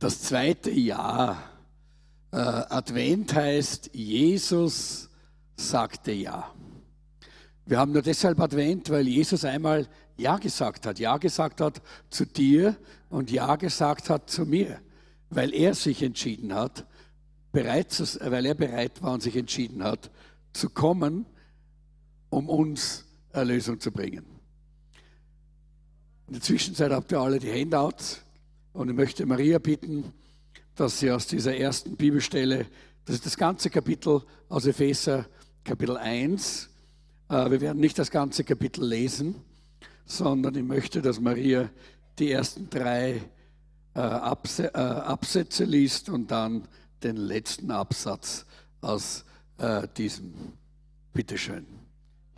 das zweite Jahr. Äh, Advent heißt, Jesus sagte Ja. Wir haben nur deshalb Advent, weil Jesus einmal Ja gesagt hat. Ja gesagt hat zu dir und Ja gesagt hat zu mir. Weil er sich entschieden hat, bereit zu, weil er bereit war und sich entschieden hat, zu kommen, um uns Erlösung zu bringen. In der Zwischenzeit habt ihr alle die Handouts. Und ich möchte Maria bitten, dass sie aus dieser ersten Bibelstelle, das ist das ganze Kapitel aus Epheser, Kapitel 1, äh, wir werden nicht das ganze Kapitel lesen, sondern ich möchte, dass Maria die ersten drei äh, äh, Absätze liest und dann den letzten Absatz aus diesem. Bitteschön.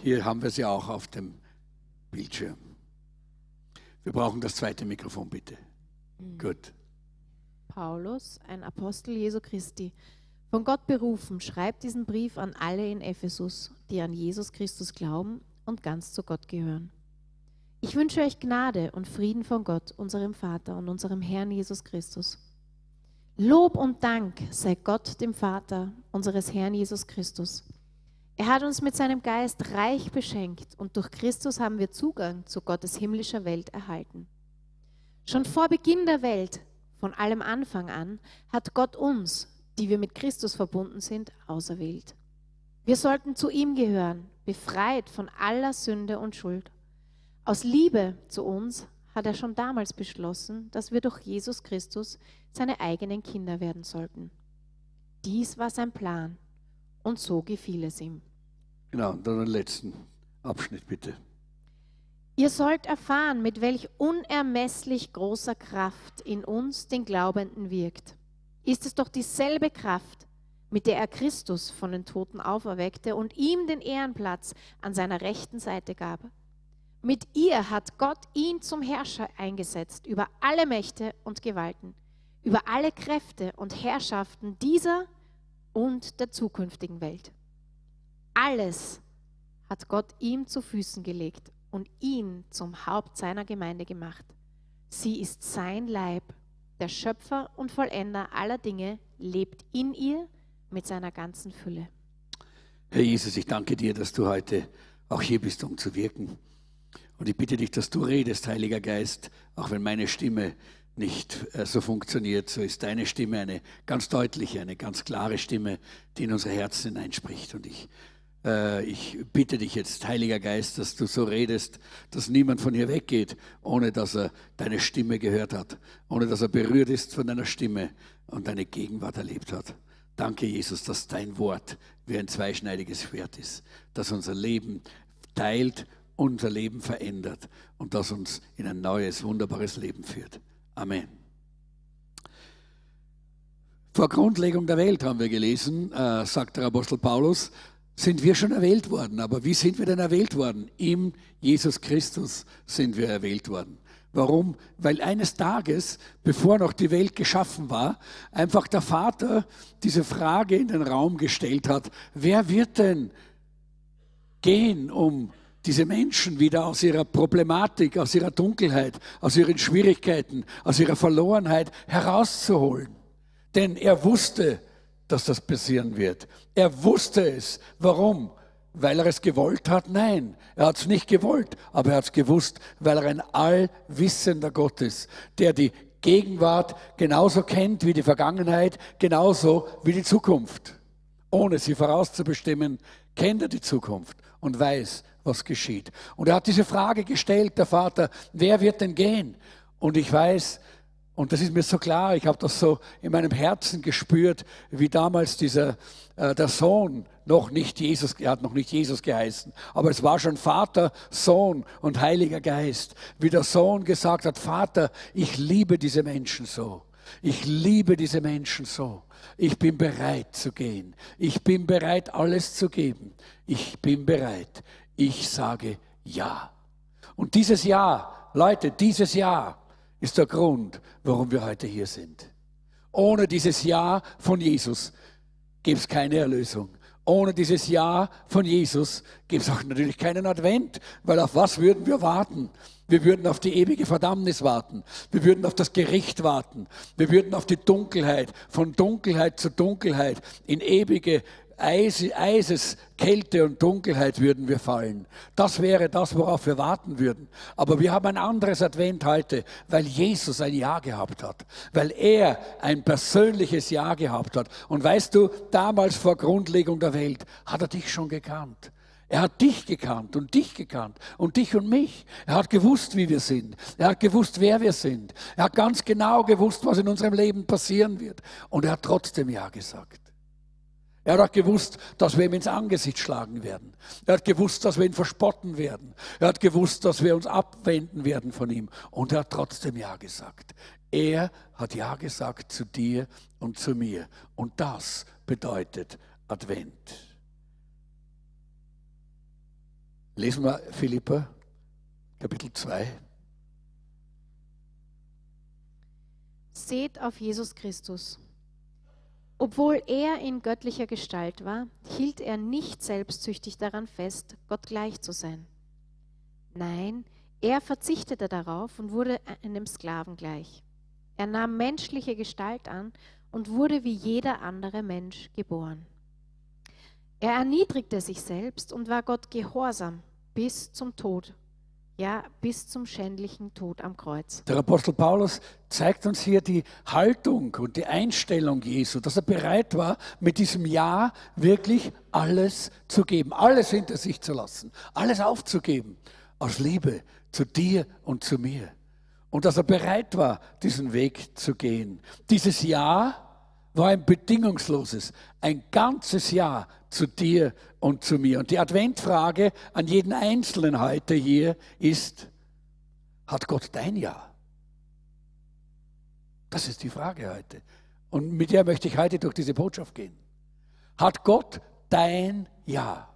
Hier haben wir sie auch auf dem Bildschirm. Wir brauchen das zweite Mikrofon, bitte. Mhm. Gut. Paulus, ein Apostel Jesu Christi, von Gott berufen, schreibt diesen Brief an alle in Ephesus, die an Jesus Christus glauben und ganz zu Gott gehören. Ich wünsche euch Gnade und Frieden von Gott, unserem Vater und unserem Herrn Jesus Christus. Lob und Dank sei Gott, dem Vater unseres Herrn Jesus Christus. Er hat uns mit seinem Geist reich beschenkt und durch Christus haben wir Zugang zu Gottes himmlischer Welt erhalten. Schon vor Beginn der Welt, von allem Anfang an, hat Gott uns, die wir mit Christus verbunden sind, auserwählt. Wir sollten zu ihm gehören, befreit von aller Sünde und Schuld. Aus Liebe zu uns hat er schon damals beschlossen, dass wir durch Jesus Christus seine eigenen Kinder werden sollten. Dies war sein Plan und so gefiel es ihm. Genau, dann den letzten Abschnitt bitte. Ihr sollt erfahren, mit welch unermesslich großer Kraft in uns, den Glaubenden, wirkt. Ist es doch dieselbe Kraft, mit der er Christus von den Toten auferweckte und ihm den Ehrenplatz an seiner rechten Seite gab. Mit ihr hat Gott ihn zum Herrscher eingesetzt über alle Mächte und Gewalten, über alle Kräfte und Herrschaften dieser und der zukünftigen Welt. Alles hat Gott ihm zu Füßen gelegt und ihn zum Haupt seiner Gemeinde gemacht. Sie ist sein Leib, der Schöpfer und Vollender aller Dinge, lebt in ihr mit seiner ganzen Fülle. Herr Jesus, ich danke dir, dass du heute auch hier bist, um zu wirken. Und ich bitte dich, dass du redest, Heiliger Geist, auch wenn meine Stimme nicht äh, so funktioniert, so ist deine Stimme eine ganz deutliche, eine ganz klare Stimme, die in unsere Herzen hineinspricht. Und ich ich bitte dich jetzt, Heiliger Geist, dass du so redest, dass niemand von hier weggeht, ohne dass er deine Stimme gehört hat, ohne dass er berührt ist von deiner Stimme und deine Gegenwart erlebt hat. Danke, Jesus, dass dein Wort wie ein zweischneidiges Schwert ist, das unser Leben teilt, unser Leben verändert und das uns in ein neues, wunderbares Leben führt. Amen. Vor Grundlegung der Welt haben wir gelesen, äh, sagt der Apostel Paulus, sind wir schon erwählt worden. Aber wie sind wir denn erwählt worden? Im Jesus Christus sind wir erwählt worden. Warum? Weil eines Tages, bevor noch die Welt geschaffen war, einfach der Vater diese Frage in den Raum gestellt hat, wer wird denn gehen, um diese Menschen wieder aus ihrer Problematik, aus ihrer Dunkelheit, aus ihren Schwierigkeiten, aus ihrer Verlorenheit herauszuholen. Denn er wusste, dass das passieren wird. Er wusste es. Warum? Weil er es gewollt hat? Nein, er hat es nicht gewollt, aber er hat es gewusst, weil er ein allwissender Gott ist, der die Gegenwart genauso kennt wie die Vergangenheit, genauso wie die Zukunft. Ohne sie vorauszubestimmen, kennt er die Zukunft und weiß, was geschieht. Und er hat diese Frage gestellt, der Vater, wer wird denn gehen? Und ich weiß, und das ist mir so klar, ich habe das so in meinem Herzen gespürt, wie damals dieser, äh, der Sohn noch nicht Jesus, er hat noch nicht Jesus geheißen, aber es war schon Vater, Sohn und Heiliger Geist, wie der Sohn gesagt hat, Vater, ich liebe diese Menschen so. Ich liebe diese Menschen so. Ich bin bereit zu gehen. Ich bin bereit, alles zu geben. Ich bin bereit. Ich sage Ja. Und dieses Ja, Leute, dieses Ja, ist der Grund, warum wir heute hier sind. Ohne dieses Ja von Jesus gibt es keine Erlösung. Ohne dieses Ja von Jesus gibt es auch natürlich keinen Advent, weil auf was würden wir warten? Wir würden auf die ewige Verdammnis warten. Wir würden auf das Gericht warten. Wir würden auf die Dunkelheit, von Dunkelheit zu Dunkelheit, in ewige Eis, Eises, Kälte und Dunkelheit würden wir fallen. Das wäre das, worauf wir warten würden. Aber wir haben ein anderes Advent heute, weil Jesus ein Ja gehabt hat, weil er ein persönliches Ja gehabt hat. Und weißt du, damals vor Grundlegung der Welt hat er dich schon gekannt. Er hat dich gekannt und dich gekannt und dich und mich. Er hat gewusst, wie wir sind. Er hat gewusst, wer wir sind. Er hat ganz genau gewusst, was in unserem Leben passieren wird. Und er hat trotzdem Ja gesagt. Er hat gewusst, dass wir ihm ins Angesicht schlagen werden. Er hat gewusst, dass wir ihn verspotten werden. Er hat gewusst, dass wir uns abwenden werden von ihm. Und er hat trotzdem Ja gesagt. Er hat Ja gesagt zu dir und zu mir. Und das bedeutet Advent. Lesen wir Philippa, Kapitel 2. Seht auf Jesus Christus obwohl er in göttlicher Gestalt war, hielt er nicht selbstsüchtig daran fest, Gott gleich zu sein. Nein, er verzichtete darauf und wurde einem Sklaven gleich. Er nahm menschliche Gestalt an und wurde wie jeder andere Mensch geboren. Er erniedrigte sich selbst und war Gott gehorsam bis zum Tod ja, bis zum schändlichen Tod am Kreuz. Der Apostel Paulus zeigt uns hier die Haltung und die Einstellung Jesu, dass er bereit war, mit diesem Ja wirklich alles zu geben, alles hinter sich zu lassen, alles aufzugeben, aus Liebe zu dir und zu mir. Und dass er bereit war, diesen Weg zu gehen. Dieses Ja war ein bedingungsloses, ein ganzes Ja zu dir und zu mir. Und die Adventfrage an jeden Einzelnen heute hier ist, hat Gott dein Ja? Das ist die Frage heute. Und mit der möchte ich heute durch diese Botschaft gehen. Hat Gott dein Ja?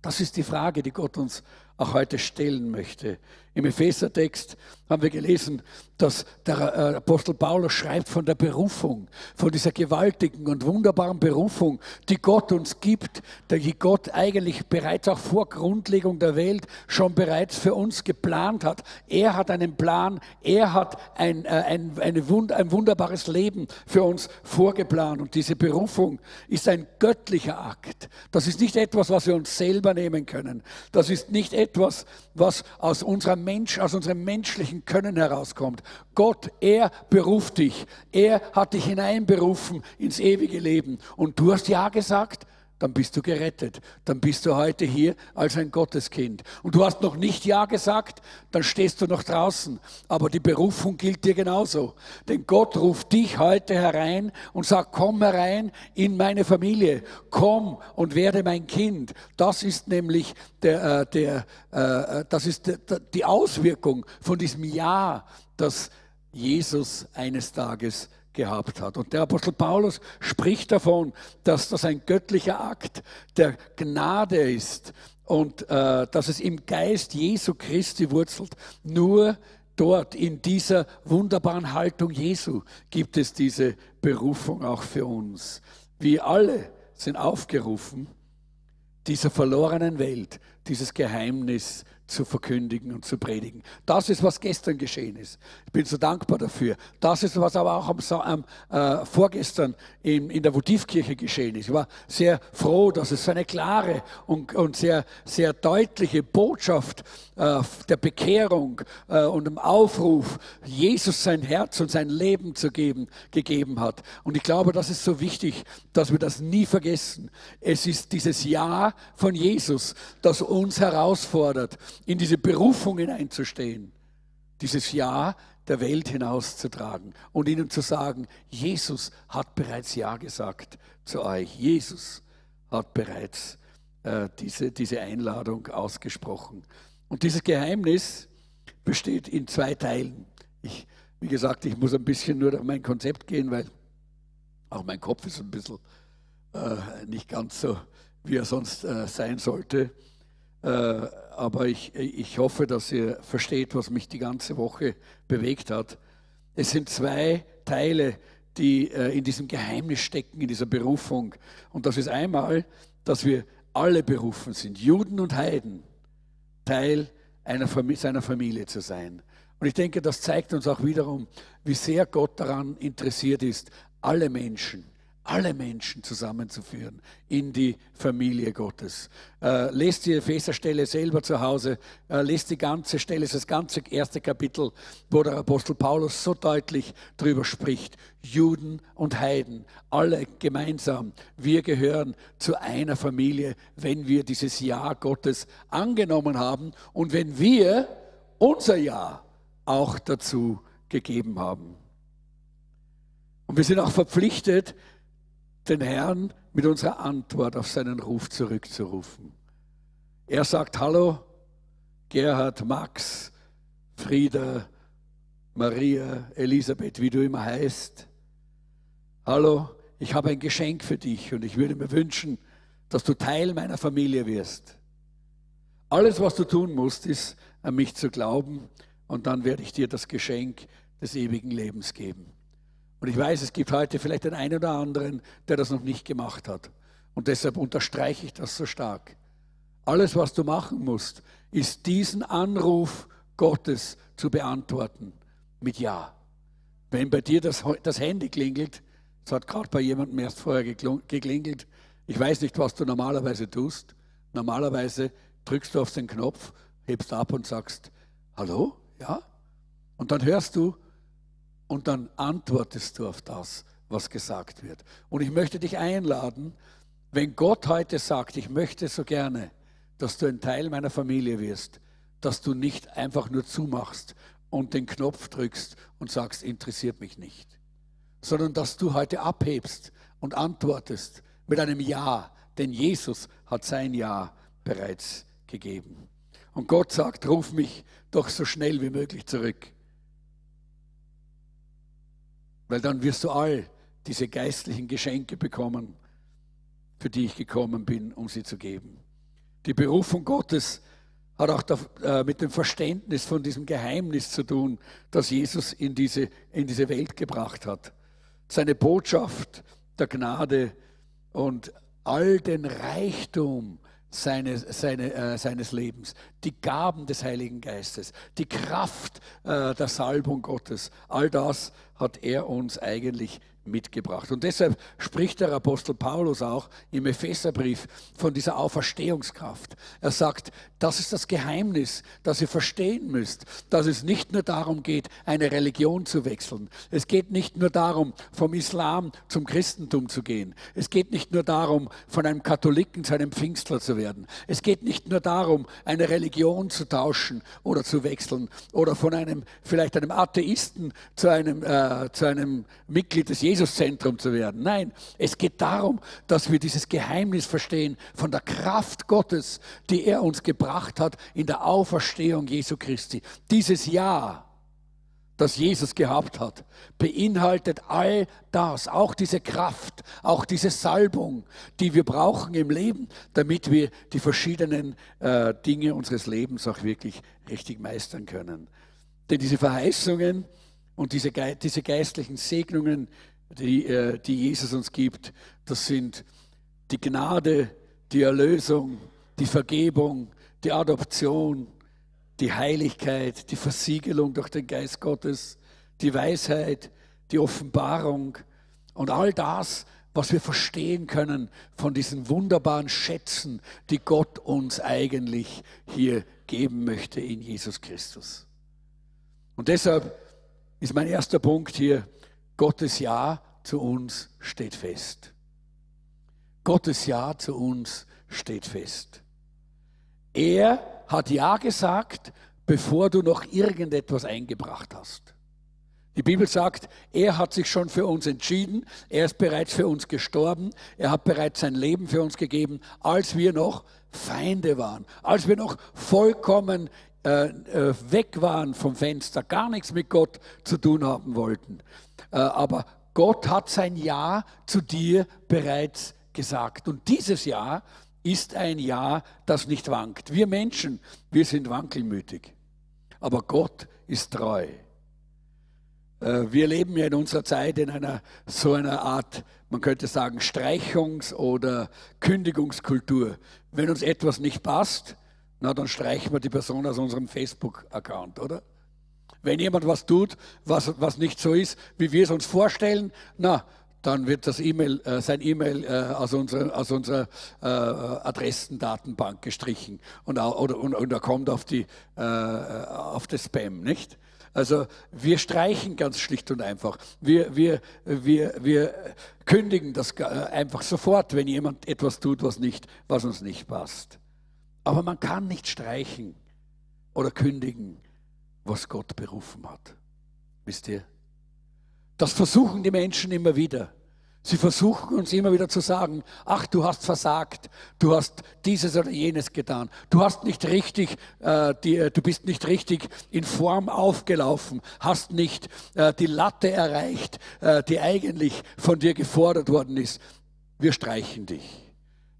Das ist die Frage, die Gott uns auch heute stellen möchte. Im Ephesertext haben wir gelesen, dass der äh, Apostel Paulus schreibt von der Berufung, von dieser gewaltigen und wunderbaren Berufung, die Gott uns gibt, die Gott eigentlich bereits auch vor Grundlegung der Welt schon bereits für uns geplant hat. Er hat einen Plan, er hat ein, äh, ein, eine Wund ein wunderbares Leben für uns vorgeplant. Und diese Berufung ist ein göttlicher Akt. Das ist nicht etwas, was wir uns selber nehmen können. Das ist nicht etwas, was aus unserer Mensch, aus unserem menschlichen Können herauskommt. Gott, er beruft dich. Er hat dich hineinberufen ins ewige Leben. Und du hast Ja gesagt, dann bist du gerettet. Dann bist du heute hier als ein Gotteskind. Und du hast noch nicht Ja gesagt, dann stehst du noch draußen. Aber die Berufung gilt dir genauso. Denn Gott ruft dich heute herein und sagt, komm herein in meine Familie. Komm und werde mein Kind. Das ist nämlich der, äh, der, äh, das ist die Auswirkung von diesem Ja, das Jesus eines Tages gehabt hat. Und der Apostel Paulus spricht davon, dass das ein göttlicher Akt der Gnade ist und äh, dass es im Geist Jesu Christi wurzelt. Nur dort in dieser wunderbaren Haltung Jesu gibt es diese Berufung auch für uns. Wir alle sind aufgerufen, dieser verlorenen Welt dieses Geheimnis zu verkündigen und zu predigen. Das ist, was gestern geschehen ist. Ich bin so dankbar dafür. Das ist, was aber auch am, am äh, vorgestern in, in der Votivkirche geschehen ist. Ich war sehr froh, dass es so eine klare und, und sehr, sehr deutliche Botschaft der Bekehrung äh, und dem Aufruf, Jesus sein Herz und sein Leben zu geben, gegeben hat. Und ich glaube, das ist so wichtig, dass wir das nie vergessen. Es ist dieses Ja von Jesus, das uns herausfordert, in diese Berufung hineinzustehen, dieses Ja der Welt hinauszutragen und ihnen zu sagen, Jesus hat bereits Ja gesagt zu euch. Jesus hat bereits äh, diese, diese Einladung ausgesprochen. Und dieses Geheimnis besteht in zwei Teilen. Ich, wie gesagt, ich muss ein bisschen nur durch mein Konzept gehen, weil auch mein Kopf ist ein bisschen äh, nicht ganz so, wie er sonst äh, sein sollte. Äh, aber ich, ich hoffe, dass ihr versteht, was mich die ganze Woche bewegt hat. Es sind zwei Teile, die äh, in diesem Geheimnis stecken, in dieser Berufung. Und das ist einmal dass wir alle berufen sind, Juden und Heiden, Teil einer, seiner Familie zu sein. Und ich denke, das zeigt uns auch wiederum, wie sehr Gott daran interessiert ist, alle Menschen alle Menschen zusammenzuführen in die Familie Gottes. Äh, lest die Epheserstelle selber zu Hause, äh, lest die ganze Stelle, das, ganze erste Kapitel, wo der Apostel Paulus so deutlich darüber spricht. Juden und Heiden, alle gemeinsam, wir gehören zu einer Familie, wenn wir dieses Ja Gottes angenommen haben und wenn wir unser Ja auch dazu gegeben haben. Und wir sind auch verpflichtet, den Herrn mit unserer Antwort auf seinen Ruf zurückzurufen. Er sagt, hallo, Gerhard, Max, Frieda, Maria, Elisabeth, wie du immer heißt. Hallo, ich habe ein Geschenk für dich und ich würde mir wünschen, dass du Teil meiner Familie wirst. Alles, was du tun musst, ist, an mich zu glauben und dann werde ich dir das Geschenk des ewigen Lebens geben. Und ich weiß, es gibt heute vielleicht den einen oder anderen, der das noch nicht gemacht hat. Und deshalb unterstreiche ich das so stark. Alles, was du machen musst, ist diesen Anruf Gottes zu beantworten mit Ja. Wenn bei dir das, das Handy klingelt, es hat gerade bei jemandem erst vorher geklingelt, ich weiß nicht, was du normalerweise tust. Normalerweise drückst du auf den Knopf, hebst ab und sagst, hallo, ja? Und dann hörst du, und dann antwortest du auf das, was gesagt wird. Und ich möchte dich einladen, wenn Gott heute sagt, ich möchte so gerne, dass du ein Teil meiner Familie wirst, dass du nicht einfach nur zumachst und den Knopf drückst und sagst, interessiert mich nicht, sondern dass du heute abhebst und antwortest mit einem Ja, denn Jesus hat sein Ja bereits gegeben. Und Gott sagt, ruf mich doch so schnell wie möglich zurück. Weil dann wirst du all diese geistlichen Geschenke bekommen, für die ich gekommen bin, um sie zu geben. Die Berufung Gottes hat auch äh, mit dem Verständnis von diesem Geheimnis zu tun, das Jesus in diese, in diese Welt gebracht hat. Seine Botschaft der Gnade und all den Reichtum seines, seine, äh, seines Lebens, die Gaben des Heiligen Geistes, die Kraft äh, der Salbung Gottes, all das hat er uns eigentlich mitgebracht. Und deshalb spricht der Apostel Paulus auch im Epheserbrief von dieser Auferstehungskraft. Er sagt, das ist das Geheimnis, das ihr verstehen müsst, dass es nicht nur darum geht, eine Religion zu wechseln. Es geht nicht nur darum, vom Islam zum Christentum zu gehen. Es geht nicht nur darum, von einem Katholiken zu einem Pfingstler zu werden. Es geht nicht nur darum, eine Religion zu tauschen oder zu wechseln oder von einem, vielleicht einem Atheisten zu einem, äh, zu einem Mitglied des Jesus Jesuszentrum zu werden. Nein, es geht darum, dass wir dieses Geheimnis verstehen von der Kraft Gottes, die er uns gebracht hat in der Auferstehung Jesu Christi. Dieses Jahr, das Jesus gehabt hat, beinhaltet all das, auch diese Kraft, auch diese Salbung, die wir brauchen im Leben, damit wir die verschiedenen äh, Dinge unseres Lebens auch wirklich richtig meistern können. Denn diese Verheißungen und diese, diese geistlichen Segnungen, die, äh, die Jesus uns gibt. Das sind die Gnade, die Erlösung, die Vergebung, die Adoption, die Heiligkeit, die Versiegelung durch den Geist Gottes, die Weisheit, die Offenbarung und all das, was wir verstehen können von diesen wunderbaren Schätzen, die Gott uns eigentlich hier geben möchte in Jesus Christus. Und deshalb ist mein erster Punkt hier, Gottes Ja zu uns steht fest. Gottes Ja zu uns steht fest. Er hat Ja gesagt, bevor du noch irgendetwas eingebracht hast. Die Bibel sagt, er hat sich schon für uns entschieden, er ist bereits für uns gestorben, er hat bereits sein Leben für uns gegeben, als wir noch Feinde waren, als wir noch vollkommen äh, äh weg waren vom Fenster, gar nichts mit Gott zu tun haben wollten. Äh, aber Gott hat sein Ja zu dir bereits gesagt. Und dieses Ja ist ein Ja, das nicht wankt. Wir Menschen, wir sind wankelmütig. Aber Gott ist treu. Äh, wir leben ja in unserer Zeit in einer so einer Art, man könnte sagen, Streichungs- oder Kündigungskultur. Wenn uns etwas nicht passt, na, dann streichen wir die Person aus unserem Facebook-Account, oder? Wenn jemand was tut, was, was nicht so ist, wie wir es uns vorstellen, na, dann wird das E-Mail, äh, sein E-Mail äh, aus unserer, aus unserer äh, Adressendatenbank gestrichen und, oder, und, und er kommt auf, die, äh, auf das Spam, nicht? Also wir streichen ganz schlicht und einfach. Wir, wir, wir, wir kündigen das äh, einfach sofort, wenn jemand etwas tut, was, nicht, was uns nicht passt. Aber man kann nicht streichen oder kündigen, was Gott berufen hat. Wisst ihr? Das versuchen die Menschen immer wieder. Sie versuchen uns immer wieder zu sagen, ach, du hast versagt, du hast dieses oder jenes getan, du hast nicht richtig, äh, die, du bist nicht richtig in Form aufgelaufen, hast nicht äh, die Latte erreicht, äh, die eigentlich von dir gefordert worden ist. Wir streichen dich.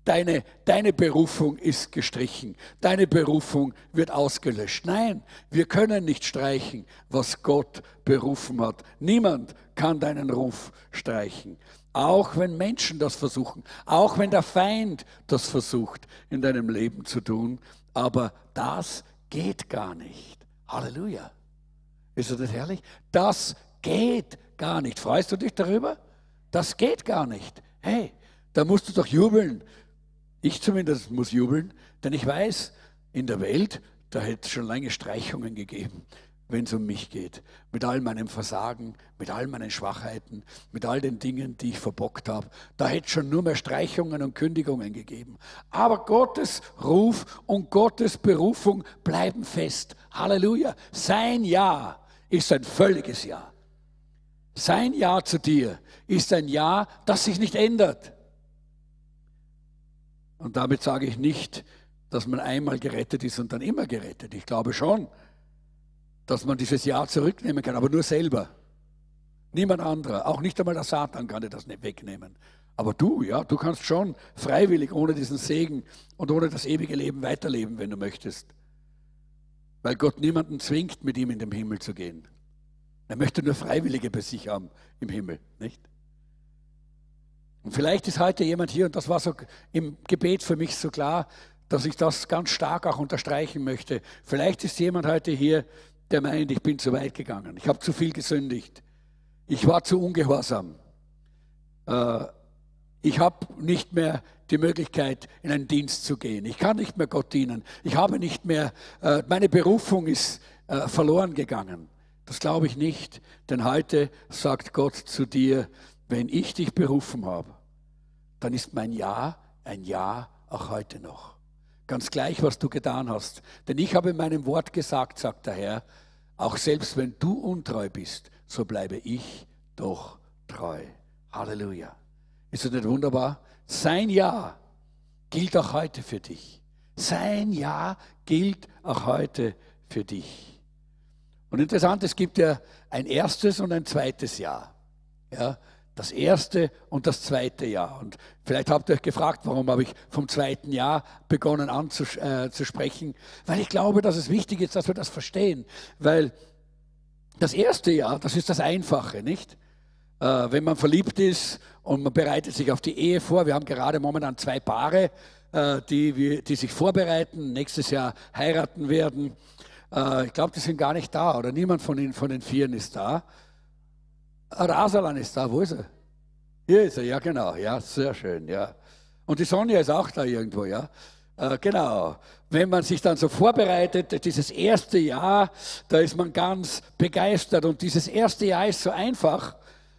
Deine, deine Berufung ist gestrichen. Deine Berufung wird ausgelöscht. Nein, wir können nicht streichen, was Gott berufen hat. Niemand kann deinen Ruf streichen. Auch wenn Menschen das versuchen, auch wenn der Feind das versucht in deinem Leben zu tun, aber das geht gar nicht. Halleluja. Ist das herrlich? Das geht gar nicht. Freust du dich darüber? Das geht gar nicht. Hey, da musst du doch jubeln. Ich zumindest muss jubeln, denn ich weiß, in der Welt, da hätte es schon lange Streichungen gegeben wenn es um mich geht. Mit all meinem Versagen, mit all meinen Schwachheiten, mit all den Dingen, die ich verbockt habe. Da hätte es schon nur mehr Streichungen und Kündigungen gegeben. Aber Gottes Ruf und Gottes Berufung bleiben fest. Halleluja. Sein Ja ist ein völliges Ja. Sein Ja zu dir ist ein Ja, das sich nicht ändert. Und damit sage ich nicht, dass man einmal gerettet ist und dann immer gerettet. Ich glaube schon, dass man dieses Ja zurücknehmen kann, aber nur selber. Niemand anderer, auch nicht einmal der Satan kann dir das nicht wegnehmen. Aber du, ja, du kannst schon freiwillig ohne diesen Segen und ohne das ewige Leben weiterleben, wenn du möchtest. Weil Gott niemanden zwingt, mit ihm in den Himmel zu gehen. Er möchte nur Freiwillige bei sich haben im Himmel, nicht? Und vielleicht ist heute jemand hier, und das war so im Gebet für mich so klar, dass ich das ganz stark auch unterstreichen möchte. Vielleicht ist jemand heute hier, der meint, ich bin zu weit gegangen. Ich habe zu viel gesündigt. Ich war zu ungehorsam. Äh, ich habe nicht mehr die Möglichkeit, in einen Dienst zu gehen. Ich kann nicht mehr Gott dienen. Ich habe nicht mehr, äh, meine Berufung ist äh, verloren gegangen. Das glaube ich nicht, denn heute sagt Gott zu dir, wenn ich dich berufen habe, dann ist mein Ja ein Ja auch heute noch. Ganz gleich, was du getan hast. Denn ich habe in meinem Wort gesagt, sagt der Herr, auch selbst wenn du untreu bist, so bleibe ich doch treu. Halleluja. Ist das nicht wunderbar? Sein Ja gilt auch heute für dich. Sein Ja gilt auch heute für dich. Und interessant, es gibt ja ein erstes und ein zweites Jahr. Ja, das erste und das zweite Jahr. Und vielleicht habt ihr euch gefragt, warum habe ich vom zweiten Jahr begonnen anzusprechen. Äh, Weil ich glaube, dass es wichtig ist, dass wir das verstehen. Weil das erste Jahr, das ist das Einfache, nicht? Äh, wenn man verliebt ist und man bereitet sich auf die Ehe vor. Wir haben gerade momentan zwei Paare, äh, die, die sich vorbereiten, nächstes Jahr heiraten werden. Äh, ich glaube, die sind gar nicht da oder niemand von den, von den Vieren ist da. Rasalan ist da, wo ist er? Hier ist er, ja genau, ja, sehr schön, ja. Und die Sonja ist auch da irgendwo, ja. Äh, genau. Wenn man sich dann so vorbereitet, dieses erste Jahr, da ist man ganz begeistert und dieses erste Jahr ist so einfach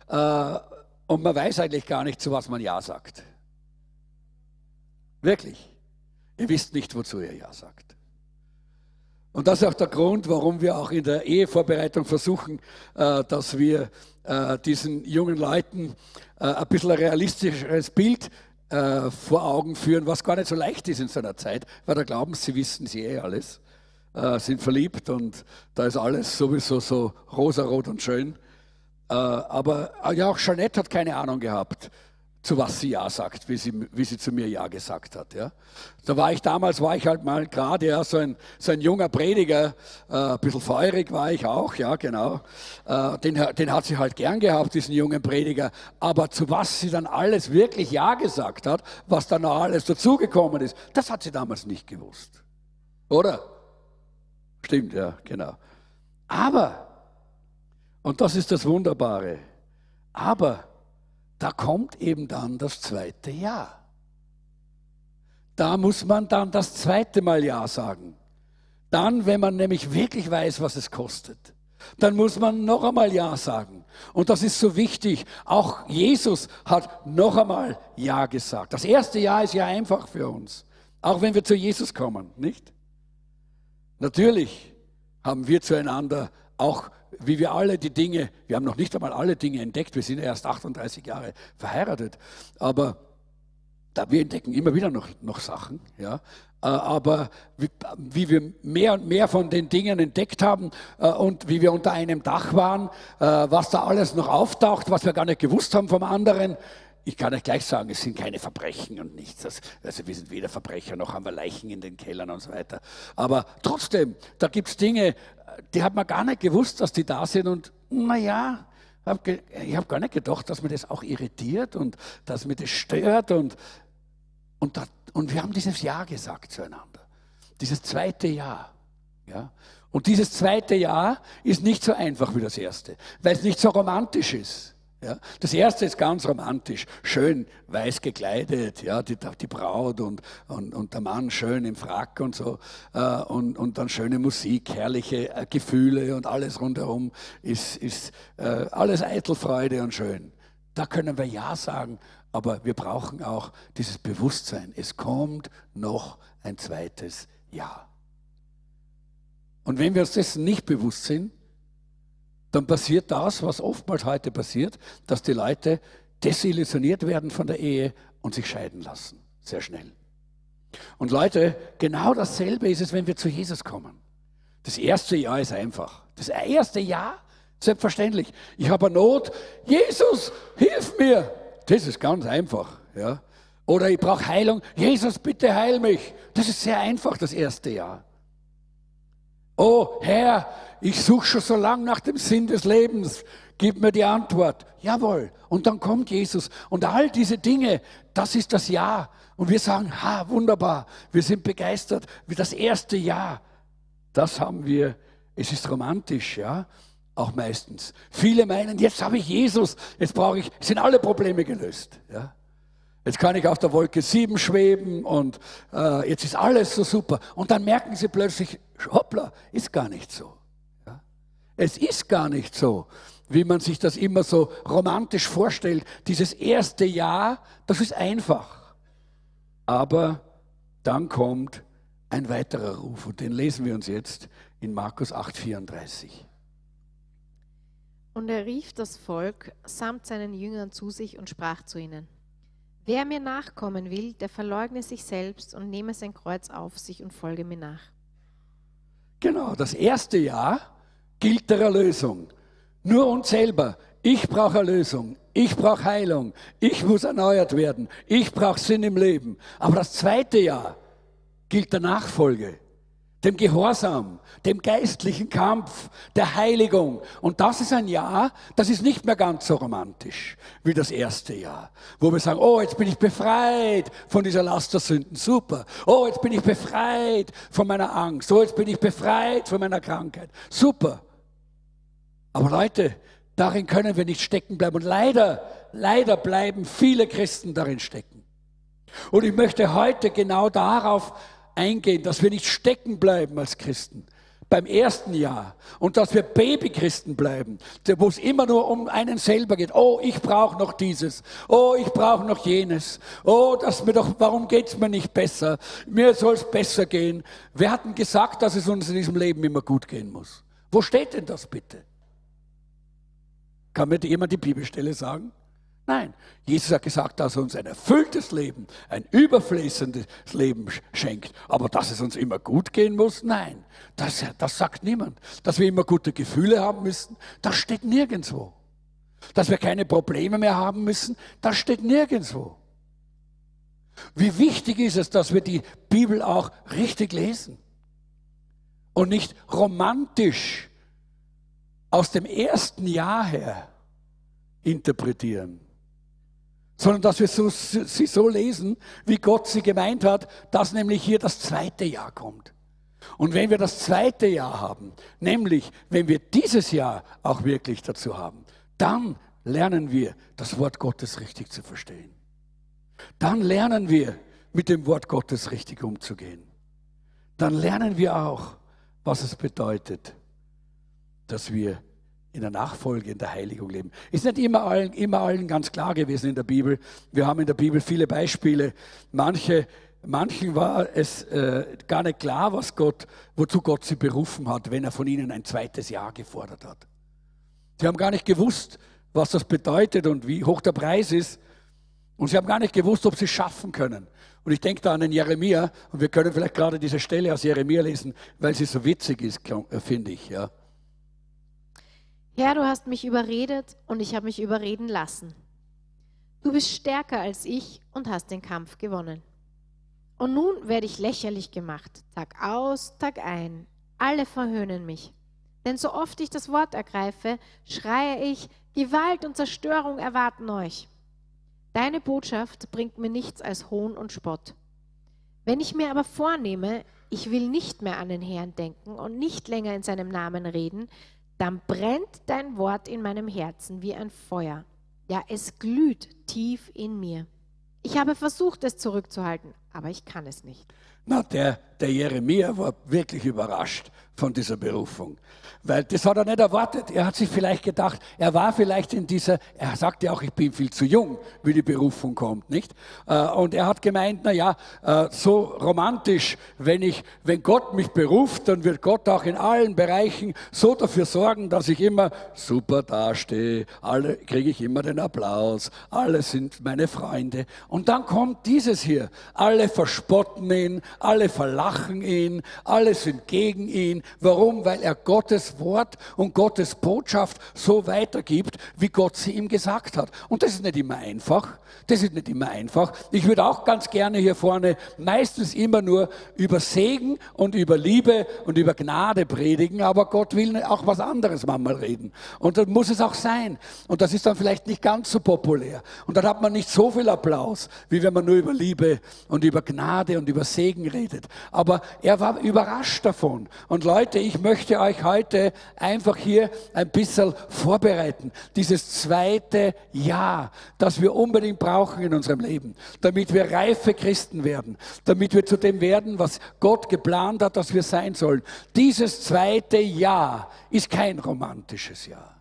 äh, und man weiß eigentlich gar nicht, zu was man Ja sagt. Wirklich. Ihr wisst nicht, wozu ihr Ja sagt. Und das ist auch der Grund, warum wir auch in der Ehevorbereitung versuchen, äh, dass wir äh, diesen jungen Leuten äh, ein bisschen ein realistischeres Bild vor Augen führen, was gar nicht so leicht ist in so einer Zeit, weil da glauben sie, wissen sie eh alles, sind verliebt und da ist alles sowieso so rosarot und schön. aber ja, auch Jeanette hat keine Ahnung gehabt, zu was sie Ja sagt, wie sie, wie sie zu mir Ja gesagt hat. Ja. Da war ich damals, war ich halt mal gerade ja, so, ein, so ein junger Prediger, äh, ein bisschen feurig war ich auch, ja genau. Äh, den, den hat sie halt gern gehabt, diesen jungen Prediger. Aber zu was sie dann alles wirklich Ja gesagt hat, was dann noch alles dazugekommen ist, das hat sie damals nicht gewusst. Oder? Stimmt, ja, genau. Aber, und das ist das Wunderbare, aber da kommt eben dann das zweite Ja. Da muss man dann das zweite Mal Ja sagen. Dann, wenn man nämlich wirklich weiß, was es kostet, dann muss man noch einmal Ja sagen. Und das ist so wichtig. Auch Jesus hat noch einmal Ja gesagt. Das erste Ja ist ja einfach für uns. Auch wenn wir zu Jesus kommen, nicht? Natürlich haben wir zueinander auch wie wir alle die Dinge, wir haben noch nicht einmal alle Dinge entdeckt, wir sind erst 38 Jahre verheiratet, aber da, wir entdecken immer wieder noch, noch Sachen, ja. Äh, aber wie, wie, wir mehr und mehr von den Dingen entdeckt haben äh, und wie wir unter einem Dach waren, äh, was da alles noch auftaucht, was wir gar nicht gewusst haben vom anderen, ich kann euch gleich sagen, es sind keine Verbrechen und nichts. Also wir sind weder Verbrecher noch haben wir Leichen in den Kellern und so weiter. Aber trotzdem, da gibt es Dinge, die hat man gar nicht gewusst, dass die da sind. Und naja, ich habe gar nicht gedacht, dass mir das auch irritiert und dass mir das stört. Und, und, da, und wir haben dieses Ja gesagt zueinander. Dieses zweite Ja. Ja? Und dieses zweite Ja ist nicht so einfach wie das erste, weil es nicht so romantisch ist. Ja, das erste ist ganz romantisch, schön weiß gekleidet, ja, die, die Braut und, und, und, der Mann schön im Frack und so äh, und, und dann schöne Musik, herrliche äh, Gefühle und alles rundherum ist, ist äh, alles Eitelfreude und schön. Da können wir Ja sagen, aber wir brauchen auch dieses Bewusstsein. Es kommt noch ein zweites Ja. Und wenn wir uns dessen nicht bewusst sind, dann passiert das, was oftmals heute passiert, dass die Leute desillusioniert werden von der Ehe und sich scheiden lassen. Sehr schnell. Und Leute, genau dasselbe ist es, wenn wir zu Jesus kommen. Das erste Jahr ist einfach. Das erste Jahr, selbstverständlich. Ich habe eine Not. Jesus, hilf mir. Das ist ganz einfach. Ja. Oder ich brauche Heilung. Jesus, bitte heil mich. Das ist sehr einfach, das erste Jahr. Oh Herr, ich suche schon so lange nach dem Sinn des Lebens. Gib mir die Antwort. Jawohl. Und dann kommt Jesus. Und all diese Dinge, das ist das Ja. Und wir sagen, ha, wunderbar. Wir sind begeistert. Wie das erste Ja. Das haben wir. Es ist romantisch, ja. Auch meistens. Viele meinen, jetzt habe ich Jesus. Jetzt brauche ich, sind alle Probleme gelöst, ja. Jetzt kann ich auf der Wolke 7 schweben und äh, jetzt ist alles so super. Und dann merken sie plötzlich, hoppla, ist gar nicht so. Es ist gar nicht so, wie man sich das immer so romantisch vorstellt. Dieses erste Jahr, das ist einfach. Aber dann kommt ein weiterer Ruf und den lesen wir uns jetzt in Markus 8,34. Und er rief das Volk samt seinen Jüngern zu sich und sprach zu ihnen. Wer mir nachkommen will, der verleugne sich selbst und nehme sein Kreuz auf sich und folge mir nach. Genau, das erste Jahr gilt der Erlösung. Nur uns selber. Ich brauche Erlösung. Ich brauche Heilung. Ich muss erneuert werden. Ich brauche Sinn im Leben. Aber das zweite Jahr gilt der Nachfolge dem Gehorsam, dem geistlichen Kampf, der Heiligung. Und das ist ein Jahr, das ist nicht mehr ganz so romantisch wie das erste Jahr, wo wir sagen, oh, jetzt bin ich befreit von dieser Last der Sünden, super. Oh, jetzt bin ich befreit von meiner Angst. Oh, jetzt bin ich befreit von meiner Krankheit, super. Aber Leute, darin können wir nicht stecken bleiben. Und leider, leider bleiben viele Christen darin stecken. Und ich möchte heute genau darauf eingehen, dass wir nicht stecken bleiben als Christen beim ersten Jahr und dass wir Babychristen bleiben, wo es immer nur um einen selber geht. Oh, ich brauche noch dieses. Oh, ich brauche noch jenes. Oh, das mir doch, warum geht es mir nicht besser? Mir soll es besser gehen. Wir hatten gesagt, dass es uns in diesem Leben immer gut gehen muss. Wo steht denn das bitte? Kann mir jemand die Bibelstelle sagen? Nein, Jesus hat gesagt, dass er uns ein erfülltes Leben, ein überfließendes Leben schenkt. Aber dass es uns immer gut gehen muss, nein, das, das sagt niemand. Dass wir immer gute Gefühle haben müssen, das steht nirgendwo. Dass wir keine Probleme mehr haben müssen, das steht nirgendwo. Wie wichtig ist es, dass wir die Bibel auch richtig lesen und nicht romantisch aus dem ersten Jahr her interpretieren, sondern dass wir so, sie so lesen, wie Gott sie gemeint hat, dass nämlich hier das zweite Jahr kommt. Und wenn wir das zweite Jahr haben, nämlich wenn wir dieses Jahr auch wirklich dazu haben, dann lernen wir das Wort Gottes richtig zu verstehen. Dann lernen wir mit dem Wort Gottes richtig umzugehen. Dann lernen wir auch, was es bedeutet, dass wir in der Nachfolge, in der Heiligung leben. Ist nicht immer allen, immer allen ganz klar gewesen in der Bibel. Wir haben in der Bibel viele Beispiele. Manche, manchen war es äh, gar nicht klar, was Gott, wozu Gott sie berufen hat, wenn er von ihnen ein zweites Jahr gefordert hat. Sie haben gar nicht gewusst, was das bedeutet und wie hoch der Preis ist. Und sie haben gar nicht gewusst, ob sie es schaffen können. Und ich denke da an den Jeremia, und wir können vielleicht gerade diese Stelle aus Jeremia lesen, weil sie so witzig ist, äh, finde ich. Ja. Herr, du hast mich überredet und ich habe mich überreden lassen. Du bist stärker als ich und hast den Kampf gewonnen. Und nun werde ich lächerlich gemacht, Tag aus, Tag ein. Alle verhöhnen mich. Denn so oft ich das Wort ergreife, schreie ich, Gewalt und Zerstörung erwarten euch. Deine Botschaft bringt mir nichts als Hohn und Spott. Wenn ich mir aber vornehme, ich will nicht mehr an den Herrn denken und nicht länger in seinem Namen reden, dann brennt dein Wort in meinem Herzen wie ein Feuer. Ja, es glüht tief in mir. Ich habe versucht, es zurückzuhalten, aber ich kann es nicht. Na, der, der Jeremia war wirklich überrascht von dieser Berufung. Weil das hat er nicht erwartet. Er hat sich vielleicht gedacht, er war vielleicht in dieser, er sagte auch, ich bin viel zu jung, wie die Berufung kommt, nicht? Äh, und er hat gemeint, na ja, äh, so romantisch, wenn ich, wenn Gott mich beruft, dann wird Gott auch in allen Bereichen so dafür sorgen, dass ich immer super dastehe. Alle kriege ich immer den Applaus. Alle sind meine Freunde. Und dann kommt dieses hier. Alle verspotten ihn, alle verlachen ihn, alle sind gegen ihn. Warum? Weil er Gottes Wort und Gottes Botschaft so weitergibt, wie Gott sie ihm gesagt hat. Und das ist nicht immer einfach. Das ist nicht immer einfach. Ich würde auch ganz gerne hier vorne meistens immer nur über Segen und über Liebe und über Gnade predigen, aber Gott will auch was anderes manchmal reden. Und dann muss es auch sein. Und das ist dann vielleicht nicht ganz so populär. Und dann hat man nicht so viel Applaus, wie wenn man nur über Liebe und über Gnade und über Segen redet. Aber er war überrascht davon. Und Leute, ich möchte euch heute einfach hier ein bisschen vorbereiten. Dieses zweite Jahr, das wir unbedingt brauchen in unserem Leben, damit wir reife Christen werden, damit wir zu dem werden, was Gott geplant hat, dass wir sein sollen. Dieses zweite Jahr ist kein romantisches Jahr.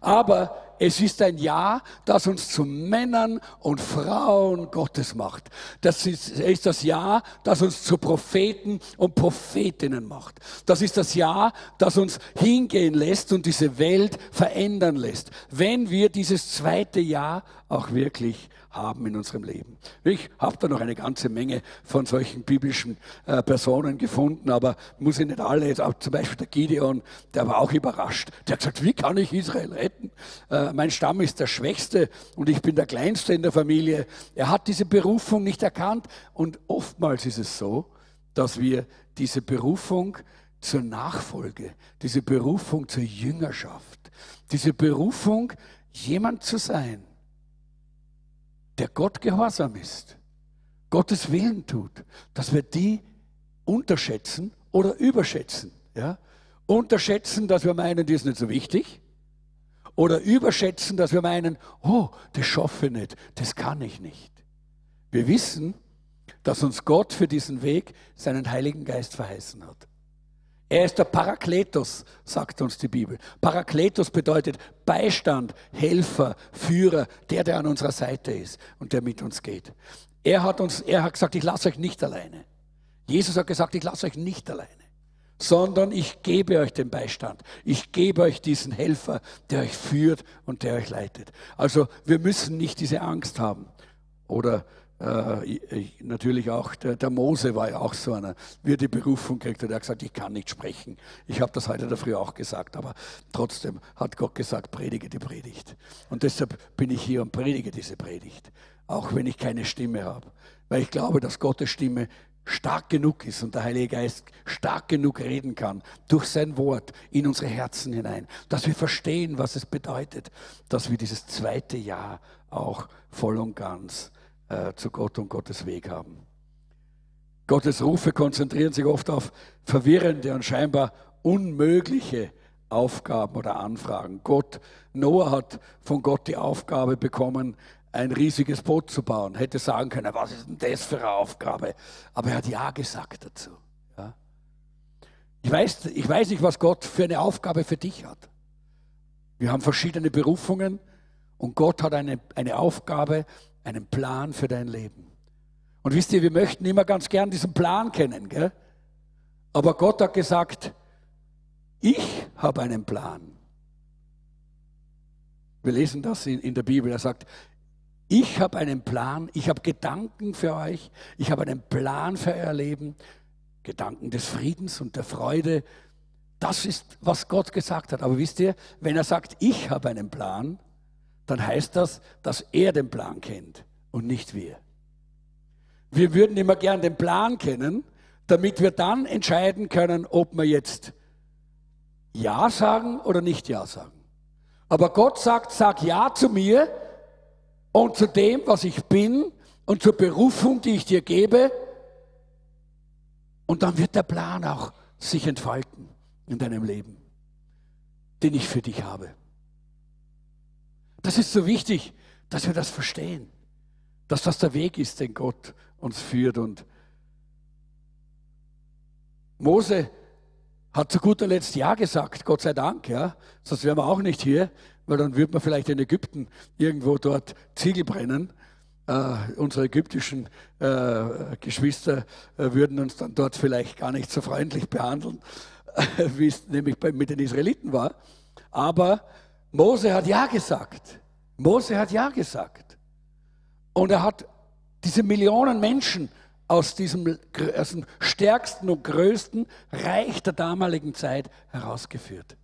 Aber es ist ein Ja, das uns zu Männern und Frauen Gottes macht. Das ist, ist das Ja, das uns zu Propheten und Prophetinnen macht. Das ist das Ja, das uns hingehen lässt und diese Welt verändern lässt, wenn wir dieses zweite Ja auch wirklich haben in unserem Leben. Ich habe da noch eine ganze Menge von solchen biblischen äh, Personen gefunden, aber muss ich nicht alle, jetzt auch zum Beispiel der Gideon, der war auch überrascht. Der hat gesagt, wie kann ich Israel retten? Äh, mein Stamm ist der Schwächste und ich bin der Kleinste in der Familie. Er hat diese Berufung nicht erkannt und oftmals ist es so, dass wir diese Berufung zur Nachfolge, diese Berufung zur Jüngerschaft, diese Berufung, jemand zu sein, der Gott gehorsam ist, Gottes Willen tut, dass wir die unterschätzen oder überschätzen. Ja? Unterschätzen, dass wir meinen, die ist nicht so wichtig. Oder überschätzen, dass wir meinen, oh, das schaffe ich nicht, das kann ich nicht. Wir wissen, dass uns Gott für diesen Weg seinen Heiligen Geist verheißen hat. Er ist der Parakletos, sagt uns die Bibel. Parakletos bedeutet Beistand, Helfer, Führer, der, der an unserer Seite ist und der mit uns geht. Er hat uns, er hat gesagt, ich lasse euch nicht alleine. Jesus hat gesagt, ich lasse euch nicht alleine, sondern ich gebe euch den Beistand. Ich gebe euch diesen Helfer, der euch führt und der euch leitet. Also wir müssen nicht diese Angst haben oder natürlich auch, der, der, Mose war ja auch so einer, wie er die Berufung kriegt, hat er gesagt, ich kann nicht sprechen. Ich habe das heute dafür auch gesagt, aber trotzdem hat Gott gesagt, predige die Predigt. Und deshalb bin ich hier und predige diese Predigt, auch wenn ich keine Stimme habe. Weil ich glaube, dass Gottes Stimme stark genug ist und der Heilige Geist stark genug reden kann durch sein Wort in unsere Herzen hinein, dass wir verstehen, was es bedeutet, dass wir dieses zweite Jahr auch voll und ganz äh, zu Gott und Gottes Weg haben. Gottes Rufe konzentrieren sich oft auf verwirrende und scheinbar unmögliche Aufgaben oder Anfragen. Gott, Noah hat von Gott die Aufgabe bekommen, ein riesiges Boot zu bauen. Hätte sagen können, was ist denn das für eine Aufgabe? Aber er hat Ja gesagt dazu. Ja. Ich, weiß, ich weiß nicht, was Gott für eine Aufgabe für dich hat. Wir haben verschiedene Berufungen und Gott hat eine, eine Aufgabe, einen Plan für dein Leben. Und wisst ihr, wir möchten immer ganz gern diesen Plan kennen, gell? aber Gott hat gesagt, ich habe einen Plan. Wir lesen das in, in der Bibel. Er sagt, ich habe einen Plan, ich habe Gedanken für euch, ich habe einen Plan für euer Leben, Gedanken des Friedens und der Freude. Das ist, was Gott gesagt hat. Aber wisst ihr, wenn er sagt, ich habe einen Plan, dann heißt das, dass er den Plan kennt und nicht wir. Wir würden immer gern den Plan kennen, damit wir dann entscheiden können, ob wir jetzt Ja sagen oder nicht Ja sagen. Aber Gott sagt, sag Ja zu mir und zu dem, was ich bin und zur Berufung, die ich dir gebe. Und dann wird der Plan auch sich entfalten in deinem Leben, den ich für dich habe. Das ist so wichtig, dass wir das verstehen, dass das der Weg ist, den Gott uns führt. Und Mose hat zu guter Letzt Ja gesagt, Gott sei Dank, ja. Sonst wären wir auch nicht hier, weil dann würde man vielleicht in Ägypten irgendwo dort Ziegel brennen. Uh, unsere ägyptischen uh, Geschwister uh, würden uns dann dort vielleicht gar nicht so freundlich behandeln, wie es nämlich bei, mit den Israeliten war. Aber Mose hat Ja gesagt. Mose hat Ja gesagt. Und er hat diese Millionen Menschen aus diesem, aus dem stärksten und größten Reich der damaligen Zeit herausgeführt.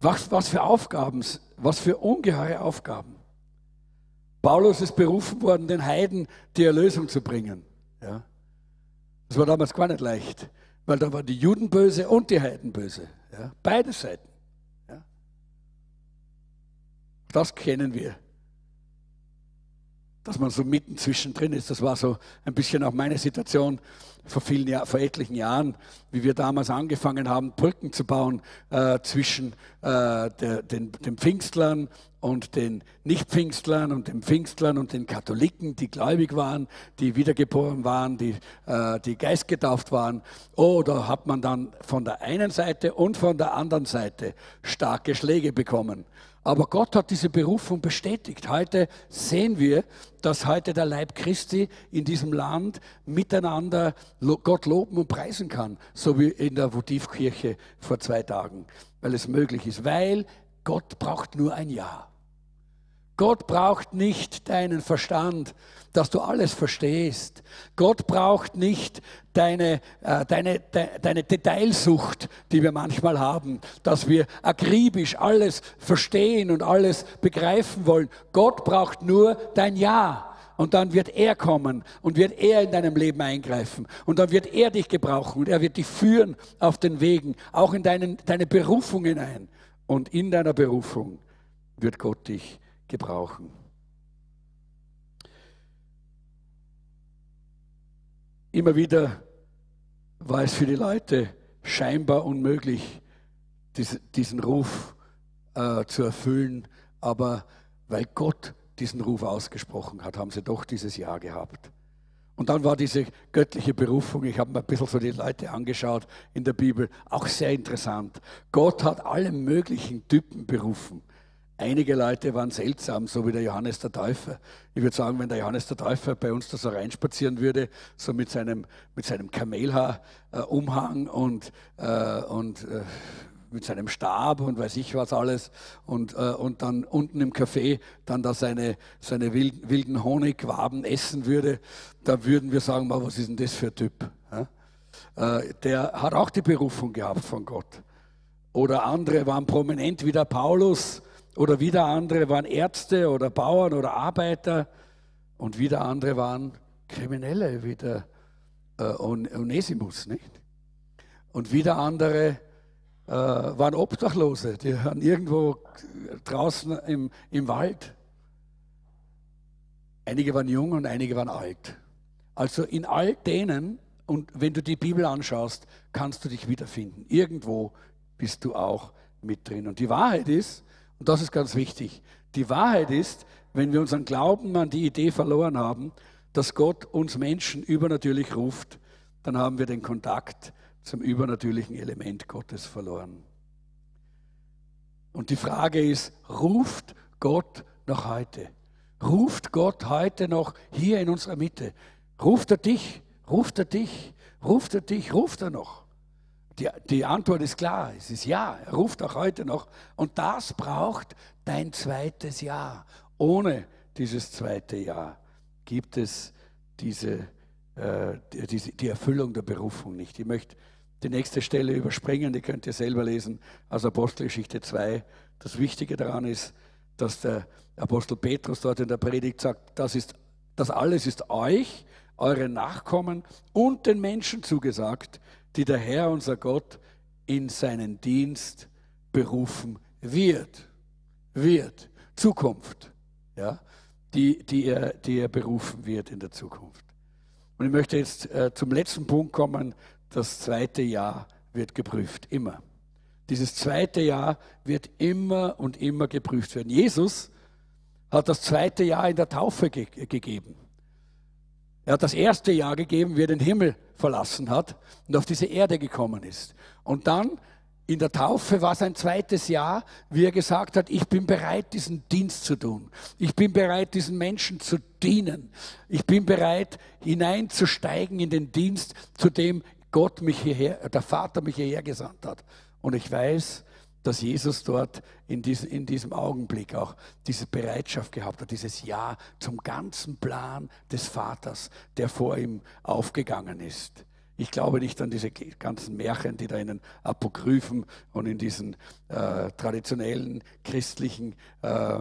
Was, was für Aufgaben, was für ungeheure Aufgaben. Paulus ist berufen worden, den Heiden die Erlösung zu bringen. Ja. Das war damals gar nicht leicht, weil da waren die Juden böse und die Heiden böse. Ja. Beide Seiten. Das kennen wir. Dass man so mitten zwischendrin ist. Das war so ein bisschen auch meine Situation vor, vielen Jahr, vor etlichen Jahren, wie wir damals angefangen haben, Brücken zu bauen äh, zwischen äh, der, den, den Pfingstlern und den Nicht-Pfingstlern und den Pfingstlern und den Katholiken, die gläubig waren, die wiedergeboren waren, die, äh, die geistgetauft waren. Oh, da hat man dann von der einen Seite und von der anderen Seite starke Schläge bekommen. Aber Gott hat diese Berufung bestätigt. Heute sehen wir, dass heute der Leib Christi in diesem Land miteinander Gott loben und preisen kann, so wie in der Votivkirche vor zwei Tagen, weil es möglich ist. Weil Gott braucht nur ein Ja. Gott braucht nicht deinen Verstand, dass du alles verstehst. Gott braucht nicht deine, äh, deine, de, deine Detailsucht, die wir manchmal haben, dass wir akribisch alles verstehen und alles begreifen wollen. Gott braucht nur dein Ja. Und dann wird er kommen und wird er in deinem Leben eingreifen. Und dann wird er dich gebrauchen und er wird dich führen auf den Wegen, auch in deinen, deine Berufung hinein. Und in deiner Berufung wird Gott dich gebrauchen. Immer wieder war es für die Leute scheinbar unmöglich, diesen Ruf äh, zu erfüllen, aber weil Gott diesen Ruf ausgesprochen hat, haben sie doch dieses Jahr gehabt. Und dann war diese göttliche Berufung, ich habe mir ein bisschen so die Leute angeschaut in der Bibel, auch sehr interessant. Gott hat alle möglichen Typen berufen. Einige Leute waren seltsam, so wie der Johannes der Täufer. Ich würde sagen, wenn der Johannes der Täufer bei uns da so reinspazieren würde, so mit seinem, mit seinem Kamelhaarumhang äh, und, äh, und äh, mit seinem Stab und weiß ich was alles und, äh, und dann unten im Café dann da seine, seine wilden, wilden Honigwaben essen würde, da würden wir sagen, was ist denn das für ein Typ? Ja? Äh, der hat auch die Berufung gehabt von Gott. Oder andere waren prominent wie der Paulus oder wieder andere waren Ärzte oder Bauern oder Arbeiter und wieder andere waren Kriminelle wie der äh, Onesimus, nicht? Und wieder andere äh, waren Obdachlose, die waren irgendwo draußen im, im Wald. Einige waren jung und einige waren alt. Also in all denen, und wenn du die Bibel anschaust, kannst du dich wiederfinden. Irgendwo bist du auch mit drin. Und die Wahrheit ist, und das ist ganz wichtig, die Wahrheit ist, wenn wir unseren Glauben an die Idee verloren haben, dass Gott uns Menschen übernatürlich ruft, dann haben wir den Kontakt zum übernatürlichen Element Gottes verloren. Und die Frage ist, ruft Gott noch heute? Ruft Gott heute noch hier in unserer Mitte? Ruft er dich? Ruft er dich? Ruft er dich? Ruft er noch? Die, die Antwort ist klar, es ist ja, er ruft auch heute noch. Und das braucht dein zweites Jahr. Ohne dieses zweite Jahr gibt es diese, äh, die, die Erfüllung der Berufung nicht. Ich möchte die nächste Stelle überspringen, die könnt ihr selber lesen aus Apostelgeschichte 2. Das Wichtige daran ist, dass der Apostel Petrus dort in der Predigt sagt, das, ist, das alles ist euch, euren Nachkommen und den Menschen zugesagt, die der Herr, unser Gott, in seinen Dienst berufen wird. Wird. Zukunft. Ja, die, die, er, die er berufen wird in der Zukunft. Und ich möchte jetzt äh, zum letzten Punkt kommen, das zweite Jahr wird geprüft, immer. Dieses zweite Jahr wird immer und immer geprüft werden. Jesus hat das zweite Jahr in der Taufe ge gegeben. Er hat das erste Jahr gegeben, wie er den Himmel verlassen hat und auf diese Erde gekommen ist. Und dann in der Taufe war es ein zweites Jahr, wie er gesagt hat, ich bin bereit, diesen Dienst zu tun. Ich bin bereit, diesen Menschen zu dienen. Ich bin bereit, hineinzusteigen in den Dienst, zu dem Gott mich hierher, der Vater mich hierher gesandt hat. Und ich weiß, dass Jesus dort in, diesem, in diesem Augenblick auch diese Bereitschaft gehabt hat, dieses Ja zum ganzen Plan des Vaters, der vor ihm aufgegangen ist. Ich glaube nicht an diese ganzen Märchen, die da in den Apokryphen und in diesen äh, traditionellen christlichen äh,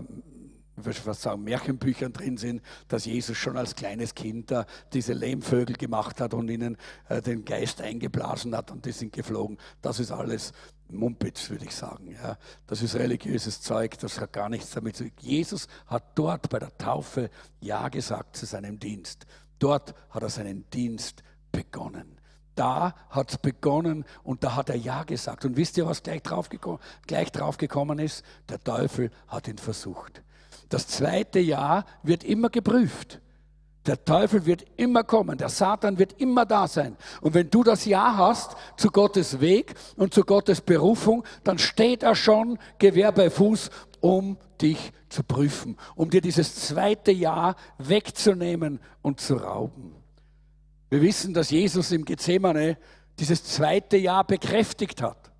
ich würde fast sagen, Märchenbüchern drin sind, dass Jesus schon als kleines Kind da diese Lehmvögel gemacht hat und ihnen äh, den Geist eingeblasen hat und die sind geflogen. Das ist alles Mumpitz, würde ich sagen. Ja. Das ist religiöses Zeug, das hat gar nichts damit zu tun. Jesus hat dort bei der Taufe Ja gesagt zu seinem Dienst. Dort hat er seinen Dienst begonnen. Da hat es begonnen und da hat er Ja gesagt. Und wisst ihr, was gleich drauf, gleich drauf gekommen ist? Der Teufel hat ihn versucht. Das zweite Jahr wird immer geprüft. Der Teufel wird immer kommen, der Satan wird immer da sein. Und wenn du das Ja hast zu Gottes Weg und zu Gottes Berufung, dann steht er schon Gewehr bei Fuß, um dich zu prüfen, um dir dieses zweite Jahr wegzunehmen und zu rauben. Wir wissen, dass Jesus im Gethsemane dieses zweite Jahr bekräftigt hat.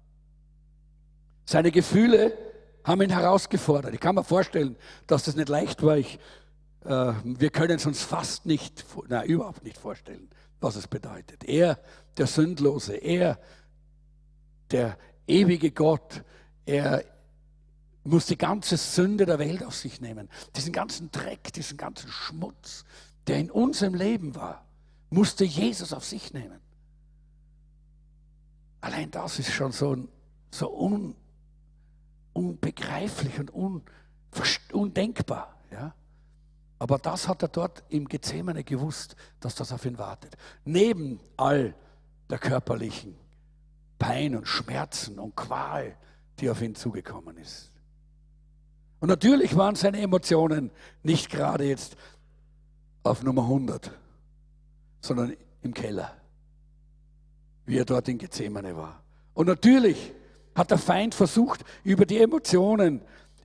Seine Gefühle haben ihn herausgefordert. Ich kann mir vorstellen, dass das nicht leicht war. Ich, äh, wir können es uns fast nicht, na, überhaupt nicht vorstellen, was es bedeutet. Er, der Sündlose, er, der ewige Gott, er muss die ganze Sünde der Welt auf sich nehmen. Diesen ganzen Dreck, diesen ganzen Schmutz, der in unserem Leben war, musste Jesus auf sich nehmen. Allein das ist schon so, so un, unbegreiflich und un, undenkbar. Ja? Aber das hat er dort im Gethsemane gewusst, dass das auf ihn wartet. Neben all der körperlichen Pein und Schmerzen und Qual, die auf ihn zugekommen ist. Und natürlich waren seine Emotionen nicht gerade jetzt auf Nummer 100, sondern im Keller, wie er dort in Gethsemane war. Und natürlich hat der Feind versucht, über die Emotionen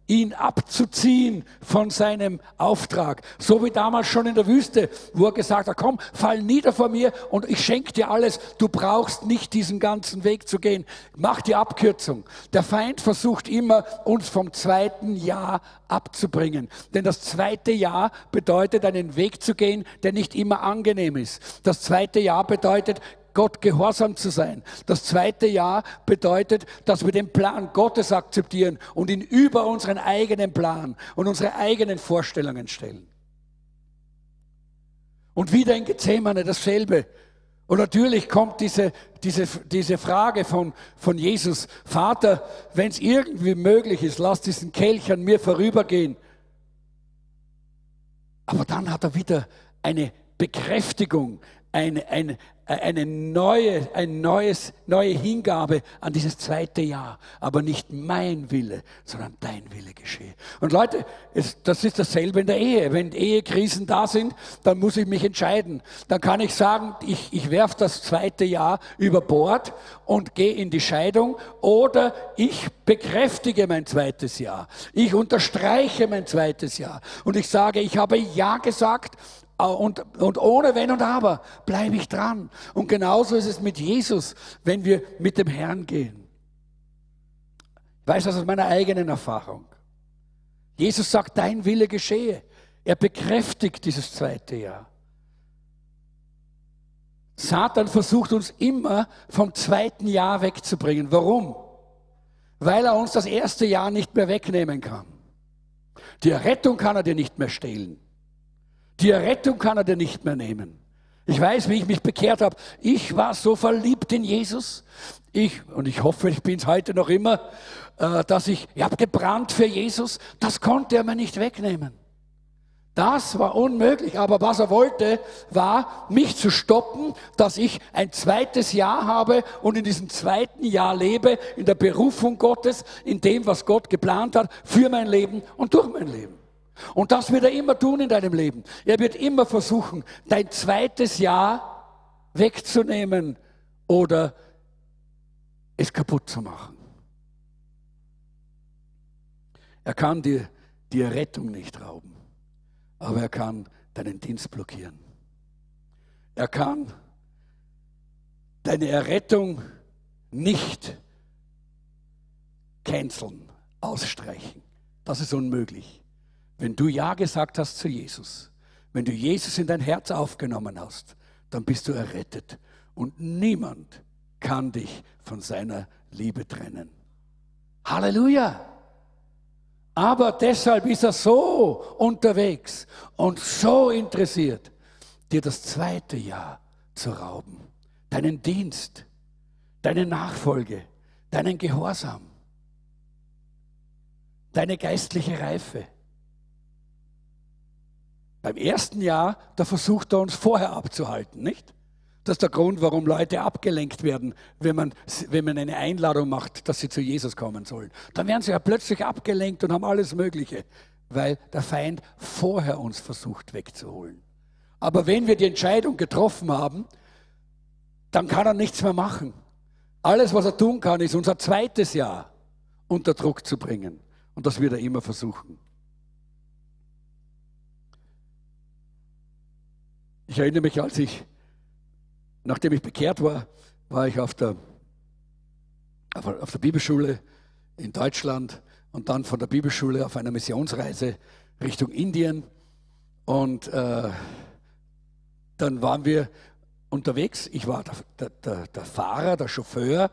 ihn abzuziehen von seinem Auftrag. So wie damals schon in der Wüste, wo er gesagt hat, komm, fall nieder vor mir und ich schenke dir alles. Du brauchst nicht diesen ganzen Weg zu gehen. Mach die Abkürzung. Der Feind versucht immer, uns vom zweiten Jahr abzubringen. Denn das zweite Jahr bedeutet, einen Weg zu gehen, der nicht immer angenehm ist. Das zweite Jahr bedeutet, Gott gehorsam zu sein. Das zweite Jahr bedeutet, dass wir den Plan Gottes akzeptieren und ihn über unseren eigenen Plan und unsere eigenen Vorstellungen stellen. Und wieder in Gethsemane dasselbe. Und natürlich kommt diese, diese, diese Frage von, von Jesus, Vater, wenn es irgendwie möglich ist, lass diesen Kelch an mir vorübergehen. Aber dann hat er wieder eine Bekräftigung, eine, eine, eine neue, ein neues, neue Hingabe an dieses zweite Jahr. Aber nicht mein Wille, sondern dein Wille geschehe. Und Leute, es, das ist dasselbe in der Ehe. Wenn Ehekrisen da sind, dann muss ich mich entscheiden. Dann kann ich sagen, ich, ich werfe das zweite Jahr über Bord und gehe in die Scheidung oder ich bekräftige mein zweites Jahr. Ich unterstreiche mein zweites Jahr. Und ich sage, ich habe Ja gesagt und, und ohne Wenn und Aber bleibe ich dran. Und genauso ist es mit Jesus, wenn wir mit dem Herrn gehen. Ich weiß das aus meiner eigenen Erfahrung. Jesus sagt, dein Wille geschehe. Er bekräftigt dieses zweite Jahr. Satan versucht uns immer vom zweiten Jahr wegzubringen. Warum? Weil er uns das erste Jahr nicht mehr wegnehmen kann. Die Errettung kann er dir nicht mehr stehlen. Die Errettung kann er dir nicht mehr nehmen. Ich weiß, wie ich mich bekehrt habe. Ich war so verliebt in Jesus. Ich, und ich hoffe, ich bin es heute noch immer, äh, dass ich, ich habe gebrannt für Jesus. Das konnte er mir nicht wegnehmen. Das war unmöglich. Aber was er wollte, war, mich zu stoppen, dass ich ein zweites Jahr habe und in diesem zweiten Jahr lebe, in der Berufung Gottes, in dem, was Gott geplant hat, für mein Leben und durch mein Leben. Und das wird er immer tun in deinem Leben. Er wird immer versuchen, dein zweites Jahr wegzunehmen oder es kaputt zu machen. Er kann dir die Errettung nicht rauben, aber er kann deinen Dienst blockieren. Er kann deine Errettung nicht canceln, ausstreichen. Das ist unmöglich. Wenn du Ja gesagt hast zu Jesus, wenn du Jesus in dein Herz aufgenommen hast, dann bist du errettet. Und niemand kann dich von seiner Liebe trennen. Halleluja! Aber deshalb ist er so unterwegs und so interessiert, dir das zweite Jahr zu rauben. Deinen Dienst, deine Nachfolge, deinen Gehorsam, deine geistliche Reife. Beim ersten Jahr, da versucht er uns vorher abzuhalten, nicht? Das ist der Grund, warum Leute abgelenkt werden, wenn man, wenn man eine Einladung macht, dass sie zu Jesus kommen sollen. Dann werden sie ja plötzlich abgelenkt und haben alles Mögliche, weil der Feind vorher uns versucht wegzuholen. Aber wenn wir die Entscheidung getroffen haben, dann kann er nichts mehr machen. Alles, was er tun kann, ist unser zweites Jahr unter Druck zu bringen. Und das wird er immer versuchen. Ich erinnere mich, als ich, nachdem ich bekehrt war, war ich auf der, auf der Bibelschule in Deutschland und dann von der Bibelschule auf einer Missionsreise Richtung Indien. Und äh, dann waren wir unterwegs. Ich war der, der, der, Fahrer, der Chauffeur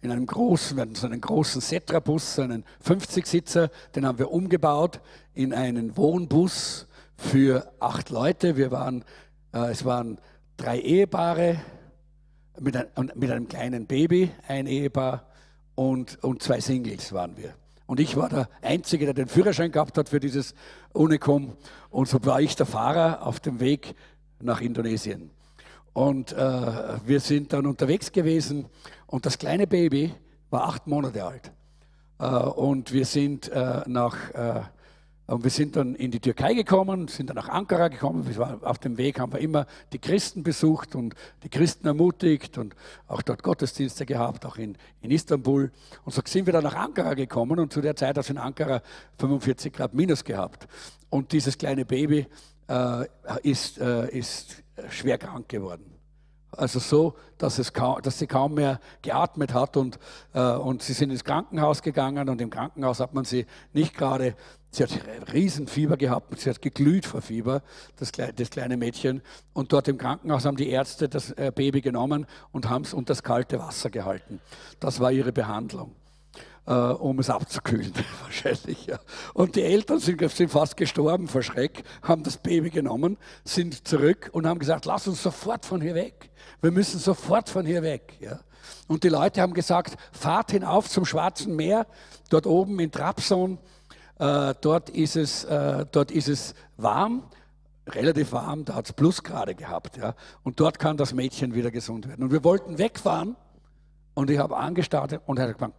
in einem großen, wir hatten so einen großen Setra-Bus, so einen 50-Sitzer, den haben wir umgebaut in einen Wohnbus für acht Leute. Wir waren es waren drei Ehepaare mit, ein, mit einem kleinen Baby, ein Ehepaar und, und zwei Singles waren wir. Und ich war der Einzige, der den Führerschein gehabt hat für dieses Unicum. Und so war ich der Fahrer auf dem Weg nach Indonesien. Und äh, wir sind dann unterwegs gewesen und das kleine Baby war acht Monate alt. Äh, und wir sind äh, nach, äh, Und wir sind dann in die Türkei gekommen, sind dann nach Ankara gekommen. auf dem Weg haben wir immer die Christen besucht und die Christen ermutigt und auch dort Gottesdienste gehabt, auch in, in Istanbul. Und so sind wir dann nach Ankara gekommen und zu der Zeit hat es in Ankara 45 Grad minus gehabt. Und dieses kleine Baby äh, ist, äh, ist schwer krank geworden. Also so, dass, es kaum, dass sie kaum mehr geatmet hat und, äh, und sie sind ins Krankenhaus gegangen und im Krankenhaus hat man sie nicht gerade Sie hat Riesenfieber gehabt, sie hat geglüht vor Fieber, das, das kleine Mädchen. Und dort im Krankenhaus haben die Ärzte das äh, Baby genommen und haben es unter das kalte Wasser gehalten. Das war ihre Behandlung, äh, um es abzukühlen, wahrscheinlich. Ja. Und die Eltern sind, sind fast gestorben vor Schreck, haben das Baby genommen, sind zurück und haben gesagt, lass uns sofort von hier weg. Wir müssen sofort von hier weg. Ja. Und die Leute haben gesagt, fahrt hinauf zum Schwarzen Meer, dort oben in Trabzon äh, dort, ist es, äh, dort ist es warm, relativ warm, da hat es Plusgrade gehabt. Ja? Und dort kann das Mädchen wieder gesund werden. Und wir wollten wegfahren und ich habe angestartet und er hat gesagt,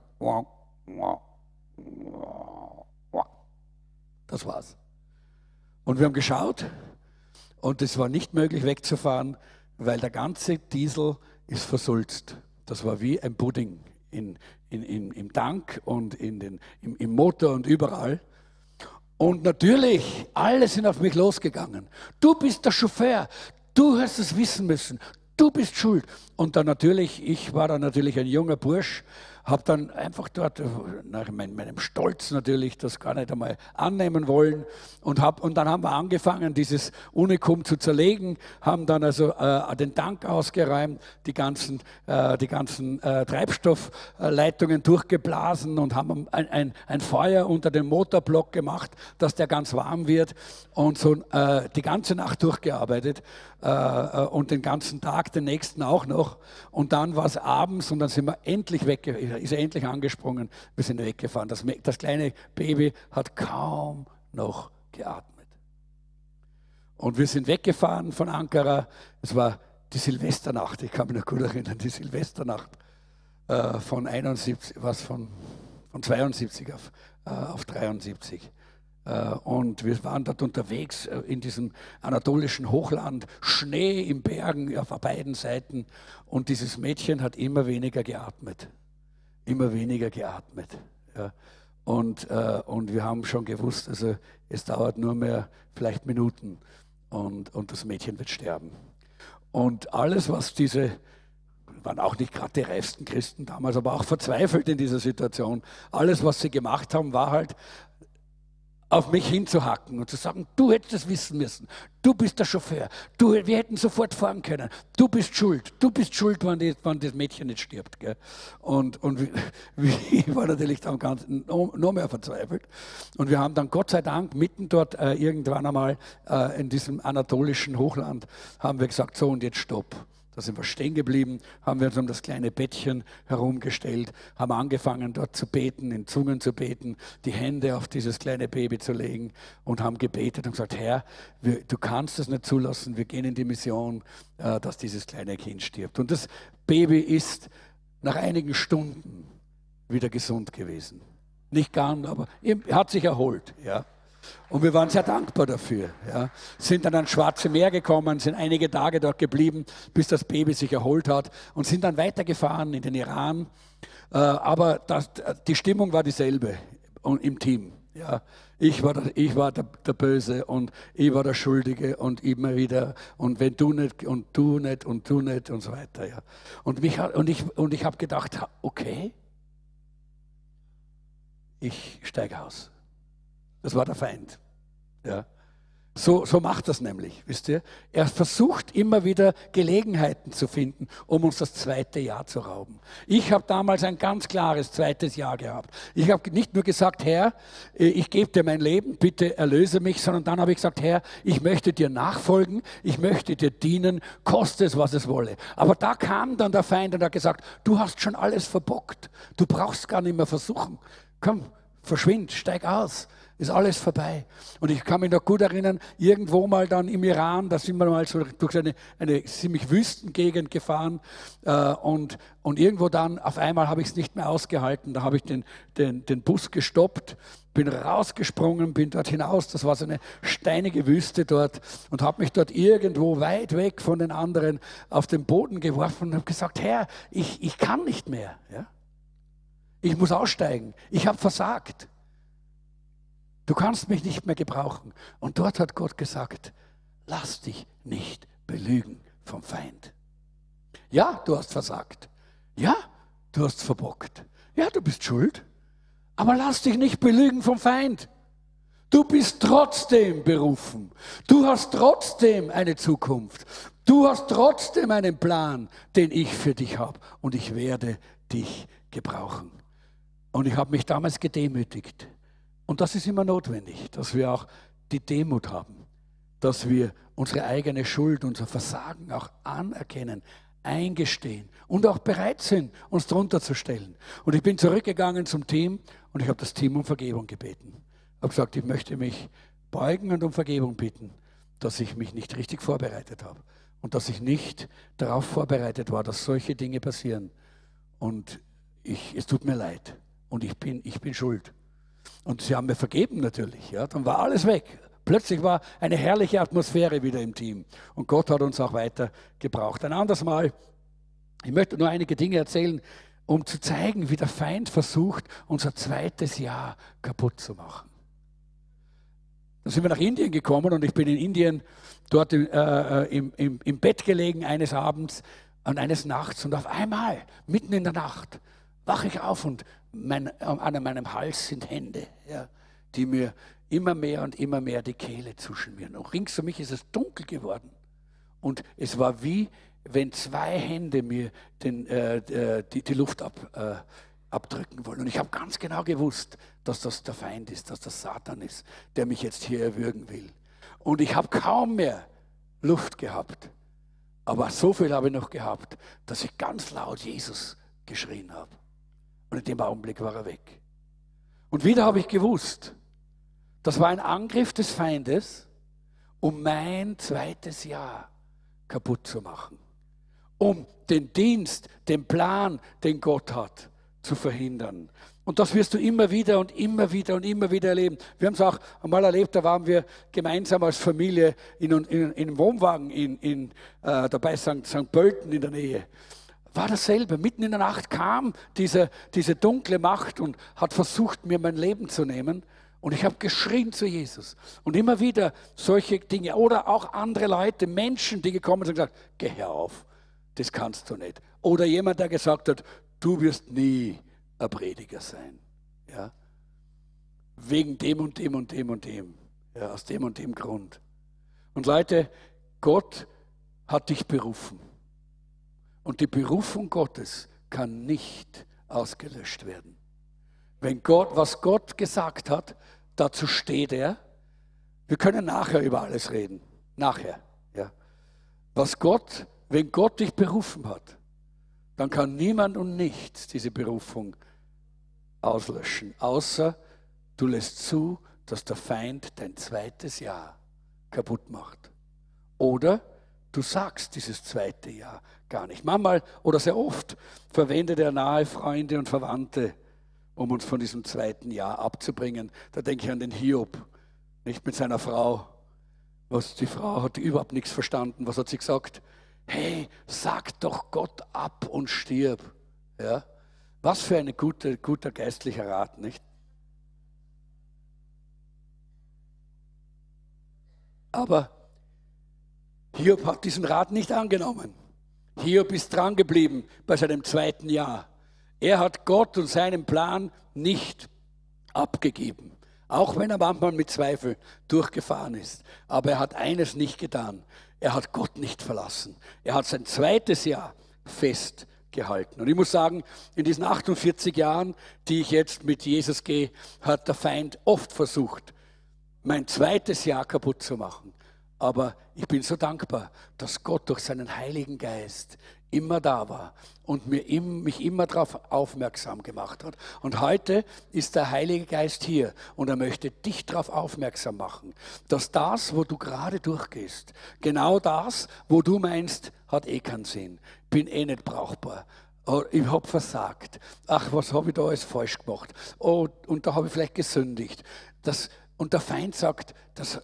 das war's. Und wir haben geschaut und es war nicht möglich wegzufahren, weil der ganze Diesel ist versulzt. Das war wie ein Pudding in, in, in, im Tank und in den, im, im Motor und überall. Und natürlich, alle sind auf mich losgegangen. Du bist der Chauffeur, du hast es wissen müssen, du bist schuld. Und dann natürlich, ich war dann natürlich ein junger Bursch, habe dann einfach dort, nach meinem Stolz natürlich, das gar nicht einmal annehmen wollen. Und, hab, und dann haben wir angefangen, dieses Unikum zu zerlegen, haben dann also äh, den Tank ausgeräumt, die ganzen, äh, die ganzen äh, Treibstoffleitungen durchgeblasen und haben ein, ein, ein, Feuer unter dem Motorblock gemacht, dass der ganz warm wird und so äh, die ganze Nacht durchgearbeitet äh, äh, und den ganzen Tag, den nächsten auch noch. Und dann war es abends und dann sind wir endlich weggegangen ist er endlich angesprungen, wir sind weggefahren. Das, das kleine Baby hat kaum noch geatmet. Und wir sind weggefahren von Ankara. Es war die Silvesternacht, ich kann mich noch gut erinnern, die Silvesternacht äh, von 71, was von, von 72 auf, äh, auf 73. Äh, und wir waren dort unterwegs äh, in diesem anatolischen Hochland, Schnee im Bergen auf beiden Seiten. Und dieses Mädchen hat immer weniger geatmet immer weniger geatmet. Ja. Und, äh, und wir haben schon gewusst, also es dauert nur mehr vielleicht Minuten und, und das Mädchen wird sterben. Und alles, was diese, waren auch nicht gerade die reifsten Christen damals, aber auch verzweifelt in dieser Situation, alles, was sie gemacht haben, war halt, auf mich hinzuhacken und zu sagen, du hättest es wissen müssen, du bist der Chauffeur, du, wir hätten sofort fahren können, du bist schuld, du bist schuld, wenn, die, wenn das Mädchen nicht stirbt. Gell? Und, und ich war natürlich dann ganz, noch, mehr verzweifelt. Und wir haben dann Gott sei Dank mitten dort äh, irgendwann einmal äh, in diesem anatolischen Hochland, haben wir gesagt, so und jetzt stopp. Da sind wir stehen geblieben, haben wir uns um das kleine Bettchen herumgestellt, haben angefangen dort zu beten, in Zungen zu beten, die Hände auf dieses kleine Baby zu legen und haben gebetet und gesagt, Herr, wir, du kannst es nicht zulassen, wir gehen in die Mission, äh, dass dieses kleine Kind stirbt. Und das Baby ist nach einigen Stunden wieder gesund gewesen. Nicht ganz, aber er hat sich erholt. Ja. Und wir waren sehr dankbar dafür. Ja. Sind dann ans Schwarze Meer gekommen, sind einige Tage dort geblieben, bis das Baby sich erholt hat und sind dann weitergefahren in den Iran. Äh, aber das, die Stimmung war dieselbe im Team. Ja. Ich war, der, ich war der, der, Böse und ich war der Schuldige und immer wieder und wenn du nicht und du nicht und du nicht und so weiter. Ja. Und, mich, und ich, und ich habe gedacht, okay, ich steige aus. Das war der Feind. Ja. So, so macht das nämlich, wisst ihr? Er versucht immer wieder Gelegenheiten zu finden, um uns das zweite Jahr zu rauben. Ich habe damals ein ganz klares zweites Jahr gehabt. Ich habe nicht nur gesagt, Herr, äh, ich gebe dir mein Leben, bitte erlöse mich, sondern dann habe ich gesagt, Herr, ich möchte dir nachfolgen, ich möchte dir dienen, koste es, was es wolle. Aber da kam dann der Feind und hat gesagt, du hast schon alles verbockt, du brauchst gar nicht mehr versuchen. Komm, verschwind, steig aus Ist alles vorbei. Und ich kann mich noch gut erinnern, irgendwo mal dann im Iran, da sind wir mal so durch eine, eine ziemlich Wüstengegend gefahren äh, und, und irgendwo dann, auf einmal habe ich es nicht mehr ausgehalten. Da habe ich den, den, den Bus gestoppt, bin rausgesprungen, bin dort hinaus. Das war so eine steinige Wüste dort und habe mich dort irgendwo weit weg von den anderen auf den Boden geworfen und habe gesagt, Herr, ich, ich kann nicht mehr. Ja? Ich muss aussteigen. Ich habe versagt. Du kannst mich nicht mehr gebrauchen. Und dort hat Gott gesagt, lass dich nicht belügen vom Feind. Ja, du hast versagt. Ja, du hast verbockt. Ja, du bist schuld. Aber lass dich nicht belügen vom Feind. Du bist trotzdem berufen. Du hast trotzdem eine Zukunft. Du hast trotzdem einen Plan, den ich für dich habe. Und ich werde dich gebrauchen. Und ich habe mich damals gedemütigt. Und das ist immer notwendig, dass wir auch die Demut haben, dass wir unsere eigene Schuld, unser Versagen auch anerkennen, eingestehen und auch bereit sind, uns drunter zu stellen. Und ich bin zurückgegangen zum Team und ich habe das Team um Vergebung gebeten. Ich habe gesagt, ich möchte mich beugen und um Vergebung bitten, dass ich mich nicht richtig vorbereitet habe und dass ich nicht darauf vorbereitet war, dass solche Dinge passieren. Und ich, es tut mir leid und ich bin, ich bin schuld. Und sie haben mir vergeben natürlich. Ja. Dann war alles weg. Plötzlich war eine herrliche Atmosphäre wieder im Team. Und Gott hat uns auch weiter gebraucht. Ein anderes Mal, ich möchte nur einige Dinge erzählen, um zu zeigen, wie der Feind versucht, unser zweites Jahr kaputt zu machen. Dann sind wir nach Indien gekommen und ich bin in Indien dort äh, äh im, im, im Bett gelegen eines Abends und eines Nachts und auf einmal, mitten in der Nacht, wache ich auf und mein, an meinem Hals sind Hände, ja, die mir immer mehr und immer mehr die Kehle zuschmieren. Und rings um mich ist es dunkel geworden. Und es war wie, wenn zwei Hände mir den, äh, äh die, die, Luft ab, äh, abdrücken wollen. Und ich habe ganz genau gewusst, dass das der Feind ist, dass das Satan ist, der mich jetzt hier erwürgen will. Und ich habe kaum mehr Luft gehabt. Aber so viel habe ich noch gehabt, dass ich ganz laut Jesus geschrien habe. Und in dem Augenblick war er weg. Und wieder habe ich gewusst, das war ein Angriff des Feindes, um mein zweites Jahr kaputt zu machen. Um den Dienst, den Plan, den Gott hat, zu verhindern. Und das wirst du immer wieder und immer wieder und immer wieder erleben. Wir haben es auch einmal erlebt, da waren wir gemeinsam als Familie in, in, in einem Wohnwagen in, in, äh, dabei St. St. Pölten in der Nähe war dasselbe. Mitten in der Nacht kam diese, diese dunkle Macht und hat versucht, mir mein Leben zu nehmen. Und ich habe geschrien zu Jesus. Und immer wieder solche Dinge. Oder auch andere Leute, Menschen, die gekommen sind und gesagt, geh auf, das kannst du nicht. Oder jemand, der gesagt hat, du wirst nie ein Prediger sein. Ja? Wegen dem und dem und dem und dem. Ja, aus dem und dem Grund. Und Leute, Gott hat dich berufen. Und die Berufung Gottes kann nicht ausgelöscht werden. Wenn Gott, was Gott gesagt hat, dazu steht er. Wir können nachher über alles reden. Nachher, ja. Was Gott, wenn Gott dich berufen hat, dann kann niemand und nichts diese Berufung auslöschen, außer du lässt zu, dass der Feind dein zweites Jahr kaputt macht. Oder du sagst dieses zweite Jahr gar nicht. Manchmal oder sehr oft verwendet er nahe Freunde und Verwandte, um uns von diesem zweiten Jahr abzubringen. Da denke ich an den Hiob, nicht mit seiner Frau. Was die Frau hat überhaupt nichts verstanden. Was hat sie gesagt? Hey, sag doch Gott ab und stirb. Ja? Was für ein gute, guter geistlicher Rat, nicht? Aber Hiob hat diesen Rat nicht angenommen. Hiob ist dran geblieben bei seinem zweiten Jahr. Er hat Gott und seinen Plan nicht abgegeben, auch wenn er manchmal mit Zweifel durchgefahren ist. Aber er hat eines nicht getan. Er hat Gott nicht verlassen. Er hat sein zweites Jahr festgehalten. Und ich muss sagen, in diesen 48 Jahren, die ich jetzt mit Jesus gehe, hat der Feind oft versucht, mein zweites Jahr kaputt zu machen. Aber ich bin so dankbar, dass Gott durch seinen Heiligen Geist immer da war und mir mich immer darauf aufmerksam gemacht hat. Und heute ist der Heilige Geist hier und er möchte dich darauf aufmerksam machen, dass das, wo du gerade durchgehst, genau das, wo du meinst, hat eh keinen Sinn, bin eh nicht brauchbar, oh, ich habe versagt, ach, was habe ich da alles falsch gemacht, oh, und da habe ich vielleicht gesündigt. Das, und der Feind sagt, das,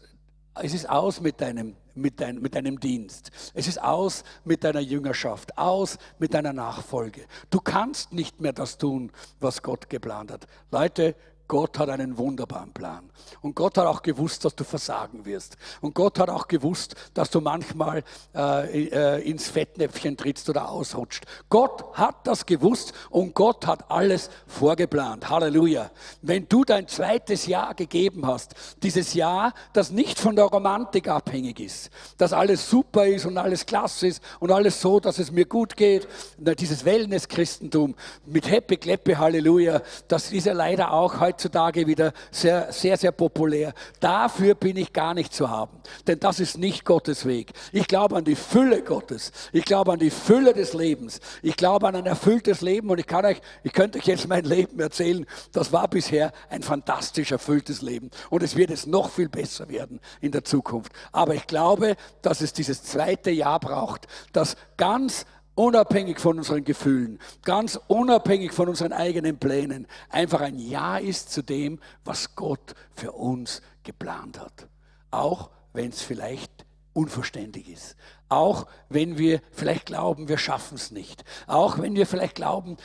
es ist aus mit deinem, mit, dein, mit deinem Dienst. Es ist aus mit deiner Jüngerschaft, aus mit deiner Nachfolge. Du kannst nicht mehr das tun, was Gott geplant hat. Leute, Gott hat einen wunderbaren Plan. Und Gott hat auch gewusst, dass du versagen wirst. Und Gott hat auch gewusst, dass du manchmal äh, äh, ins Fettnäpfchen trittst oder ausrutscht. Gott hat das gewusst und Gott hat alles vorgeplant. Halleluja. Wenn du dein zweites Jahr gegeben hast, dieses Jahr, das nicht von der Romantik abhängig ist, dass alles super ist und alles klasse ist und alles so, dass es mir gut geht, dieses Wellness-Christentum mit Happy Kleppe, Halleluja, das ist ja leider auch heute heutzutage wieder sehr, sehr, sehr populär. Dafür bin ich gar nicht zu haben, denn das ist nicht Gottes Weg. Ich glaube an die Fülle Gottes. Ich glaube an die Fülle des Lebens. Ich glaube an ein erfülltes Leben und ich kann euch, ich könnte euch jetzt mein Leben erzählen. Das war bisher ein fantastisch erfülltes Leben und es wird es noch viel besser werden in der Zukunft. Aber ich glaube, dass es dieses zweite Jahr braucht, das ganz unabhängig von unseren Gefühlen, ganz unabhängig von unseren eigenen Plänen, einfach ein Ja ist zu dem, was Gott für uns geplant hat. Auch wenn es vielleicht unverständlich ist. Auch wenn wir vielleicht glauben, wir schaffen es nicht. Auch wenn wir vielleicht glauben,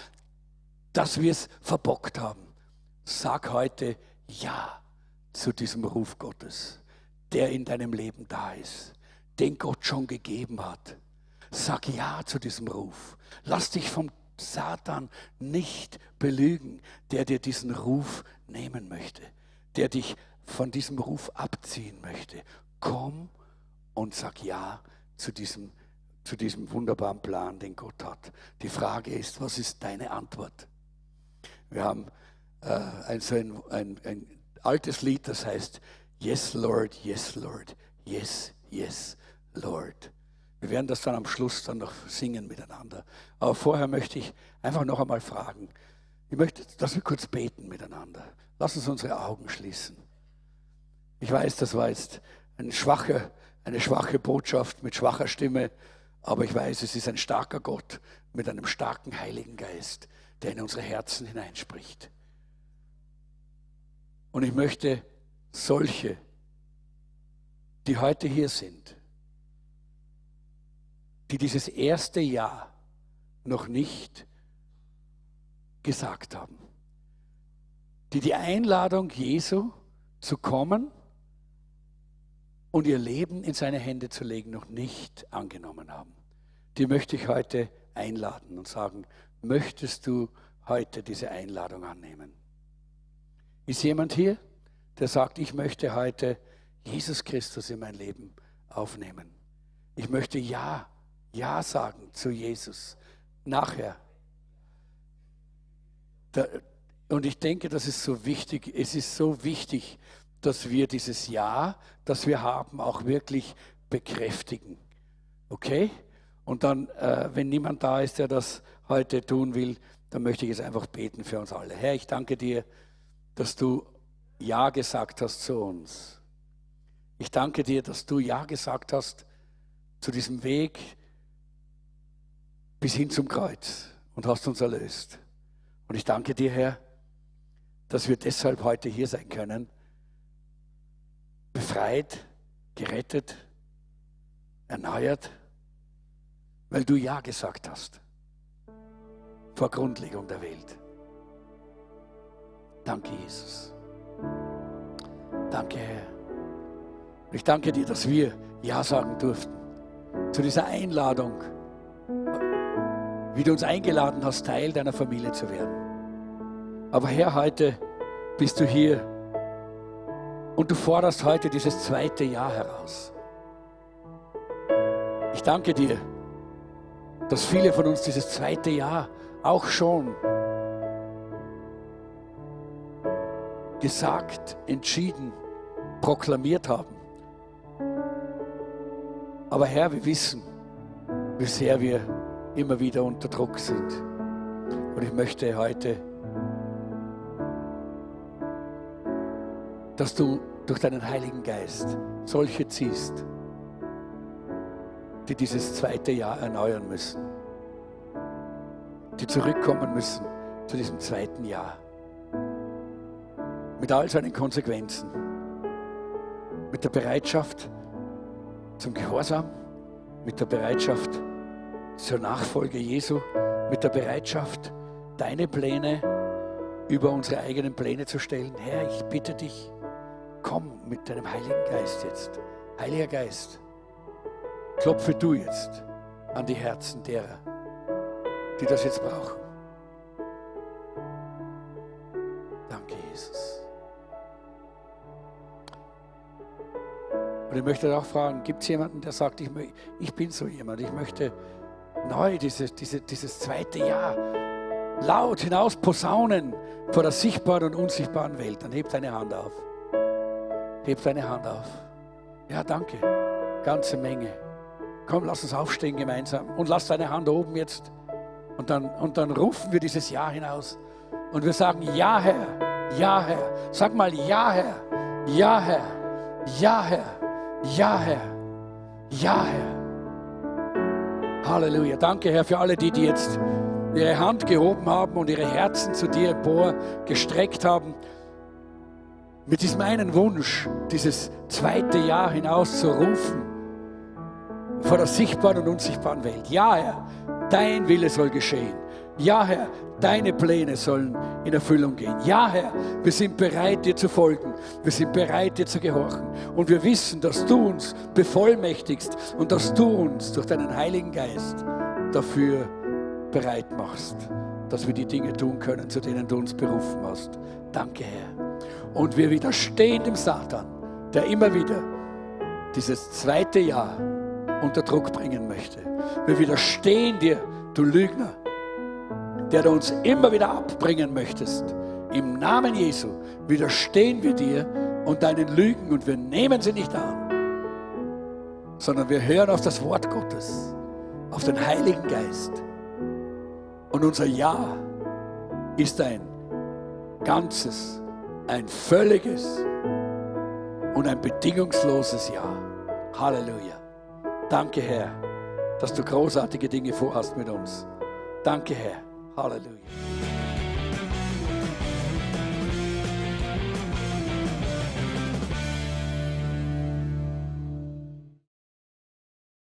dass wir es verbockt haben. Sag heute Ja zu diesem Ruf Gottes, der in deinem Leben da ist, den Gott schon gegeben hat Sag Ja zu diesem Ruf. Lass dich vom Satan nicht belügen, der dir diesen Ruf nehmen möchte, der dich von diesem Ruf abziehen möchte. Komm und sag Ja zu diesem, zu diesem wunderbaren Plan, den Gott hat. Die Frage ist, was ist deine Antwort? Wir haben äh, ein, ein, ein, ein altes Lied, das heißt, Yes, Lord, yes, Lord, yes, yes, Lord. Wir werden das dann am Schluss dann noch singen miteinander. Aber vorher möchte ich einfach noch einmal fragen. Ich möchte, dass wir kurz beten miteinander. Lass uns unsere Augen schließen. Ich weiß, das war jetzt eine schwache, eine schwache Botschaft mit schwacher Stimme, aber ich weiß, es ist ein starker Gott mit einem starken Heiligen Geist, der in unsere Herzen hineinspricht. Und ich möchte solche, die heute hier sind, die dieses erste Jahr noch nicht gesagt haben. Die die Einladung Jesu zu kommen und ihr Leben in seine Hände zu legen noch nicht angenommen haben. Die möchte ich heute einladen und sagen, möchtest du heute diese Einladung annehmen? Ist jemand hier, der sagt, ich möchte heute Jesus Christus in mein Leben aufnehmen? Ich möchte Ja ja sagen zu Jesus nachher. Und ich denke, das ist so wichtig. Es ist so wichtig, dass wir dieses Ja, das wir haben, auch wirklich bekräftigen. Okay? Und dann, äh, wenn niemand da ist, der das heute tun will, dann möchte ich jetzt einfach beten für uns alle. Herr, ich danke dir, dass du Ja gesagt hast zu uns. Ich danke dir, dass du Ja gesagt hast zu diesem Weg, bis hin zum Kreuz und hast uns erlöst. Und ich danke dir, Herr, dass wir deshalb heute hier sein können, befreit, gerettet, erneuert, weil du Ja gesagt hast vor Grundlegung der Welt. Danke, Jesus. Danke, Herr. Ich danke dir, dass wir Ja sagen durften zu dieser Einladung wie du uns eingeladen hast, Teil deiner Familie zu werden. Aber Herr, heute bist du hier und du forderst heute dieses zweite Jahr heraus. Ich danke dir, dass viele von uns dieses zweite Jahr auch schon gesagt, entschieden, proklamiert haben. Aber Herr, wir wissen, wie sehr wir immer wieder unter Druck sind. Und ich möchte heute, dass du durch deinen Heiligen Geist solche ziehst, die dieses zweite Jahr erneuern müssen, die zurückkommen müssen zu diesem zweiten Jahr, mit all seinen Konsequenzen, mit der Bereitschaft zum Gehorsam, mit der Bereitschaft zur Nachfolge Jesu, mit der Bereitschaft, deine Pläne über unsere eigenen Pläne zu stellen. Herr, ich bitte dich, komm mit deinem Heiligen Geist jetzt. Heiliger Geist, klopfe du jetzt an die Herzen derer, die das jetzt brauchen. Danke, Jesus. Und ich möchte auch fragen, gibt es jemanden, der sagt, ich, ich bin so jemand, ich möchte neu diese, diese, dieses zweite Jahr laut hinaus posaunen vor der sichtbaren und unsichtbaren Welt, dann heb deine Hand auf. Heb deine Hand auf. Ja, danke. Ganze Menge. Komm, lass uns aufstehen gemeinsam und lass deine Hand oben jetzt. Und dann, und dann rufen wir dieses Ja hinaus. Und wir sagen, ja Herr, ja Herr. Sag mal, ja Herr, ja Herr, ja Herr, ja Herr, ja Herr. Halleluja. Danke Herr für alle die, die jetzt ihre Hand gehoben haben und ihre Herzen zu dir empor gestreckt haben mit diesem einen Wunsch, dieses zweite Jahr hinaus zu rufen vor der sichtbaren und unsichtbaren Welt. Ja, Herr, dein Wille soll geschehen. Ja, Herr, deine Pläne sollen in Erfüllung gehen. Ja, Herr, wir sind bereit, dir zu folgen. Wir sind bereit, dir zu gehorchen. Und wir wissen, dass du uns bevollmächtigst und dass du uns durch deinen Heiligen Geist dafür bereit machst, dass wir die Dinge tun können, zu denen du uns berufen hast. Danke, Herr. Und wir widerstehen dem Satan, der immer wieder dieses zweite Jahr unter Druck bringen möchte. Wir widerstehen dir, du Lügner, der du uns immer wieder abbringen möchtest. Im Namen Jesu widerstehen wir dir und deinen Lügen und wir nehmen sie nicht an, sondern wir hören auf das Wort Gottes, auf den Heiligen Geist. Und unser Ja ist ein ganzes ein völliges und ein bedingungsloses Ja. Halleluja. Danke, Herr, dass du großartige Dinge vorhast mit uns. Danke, Herr. Halleluja.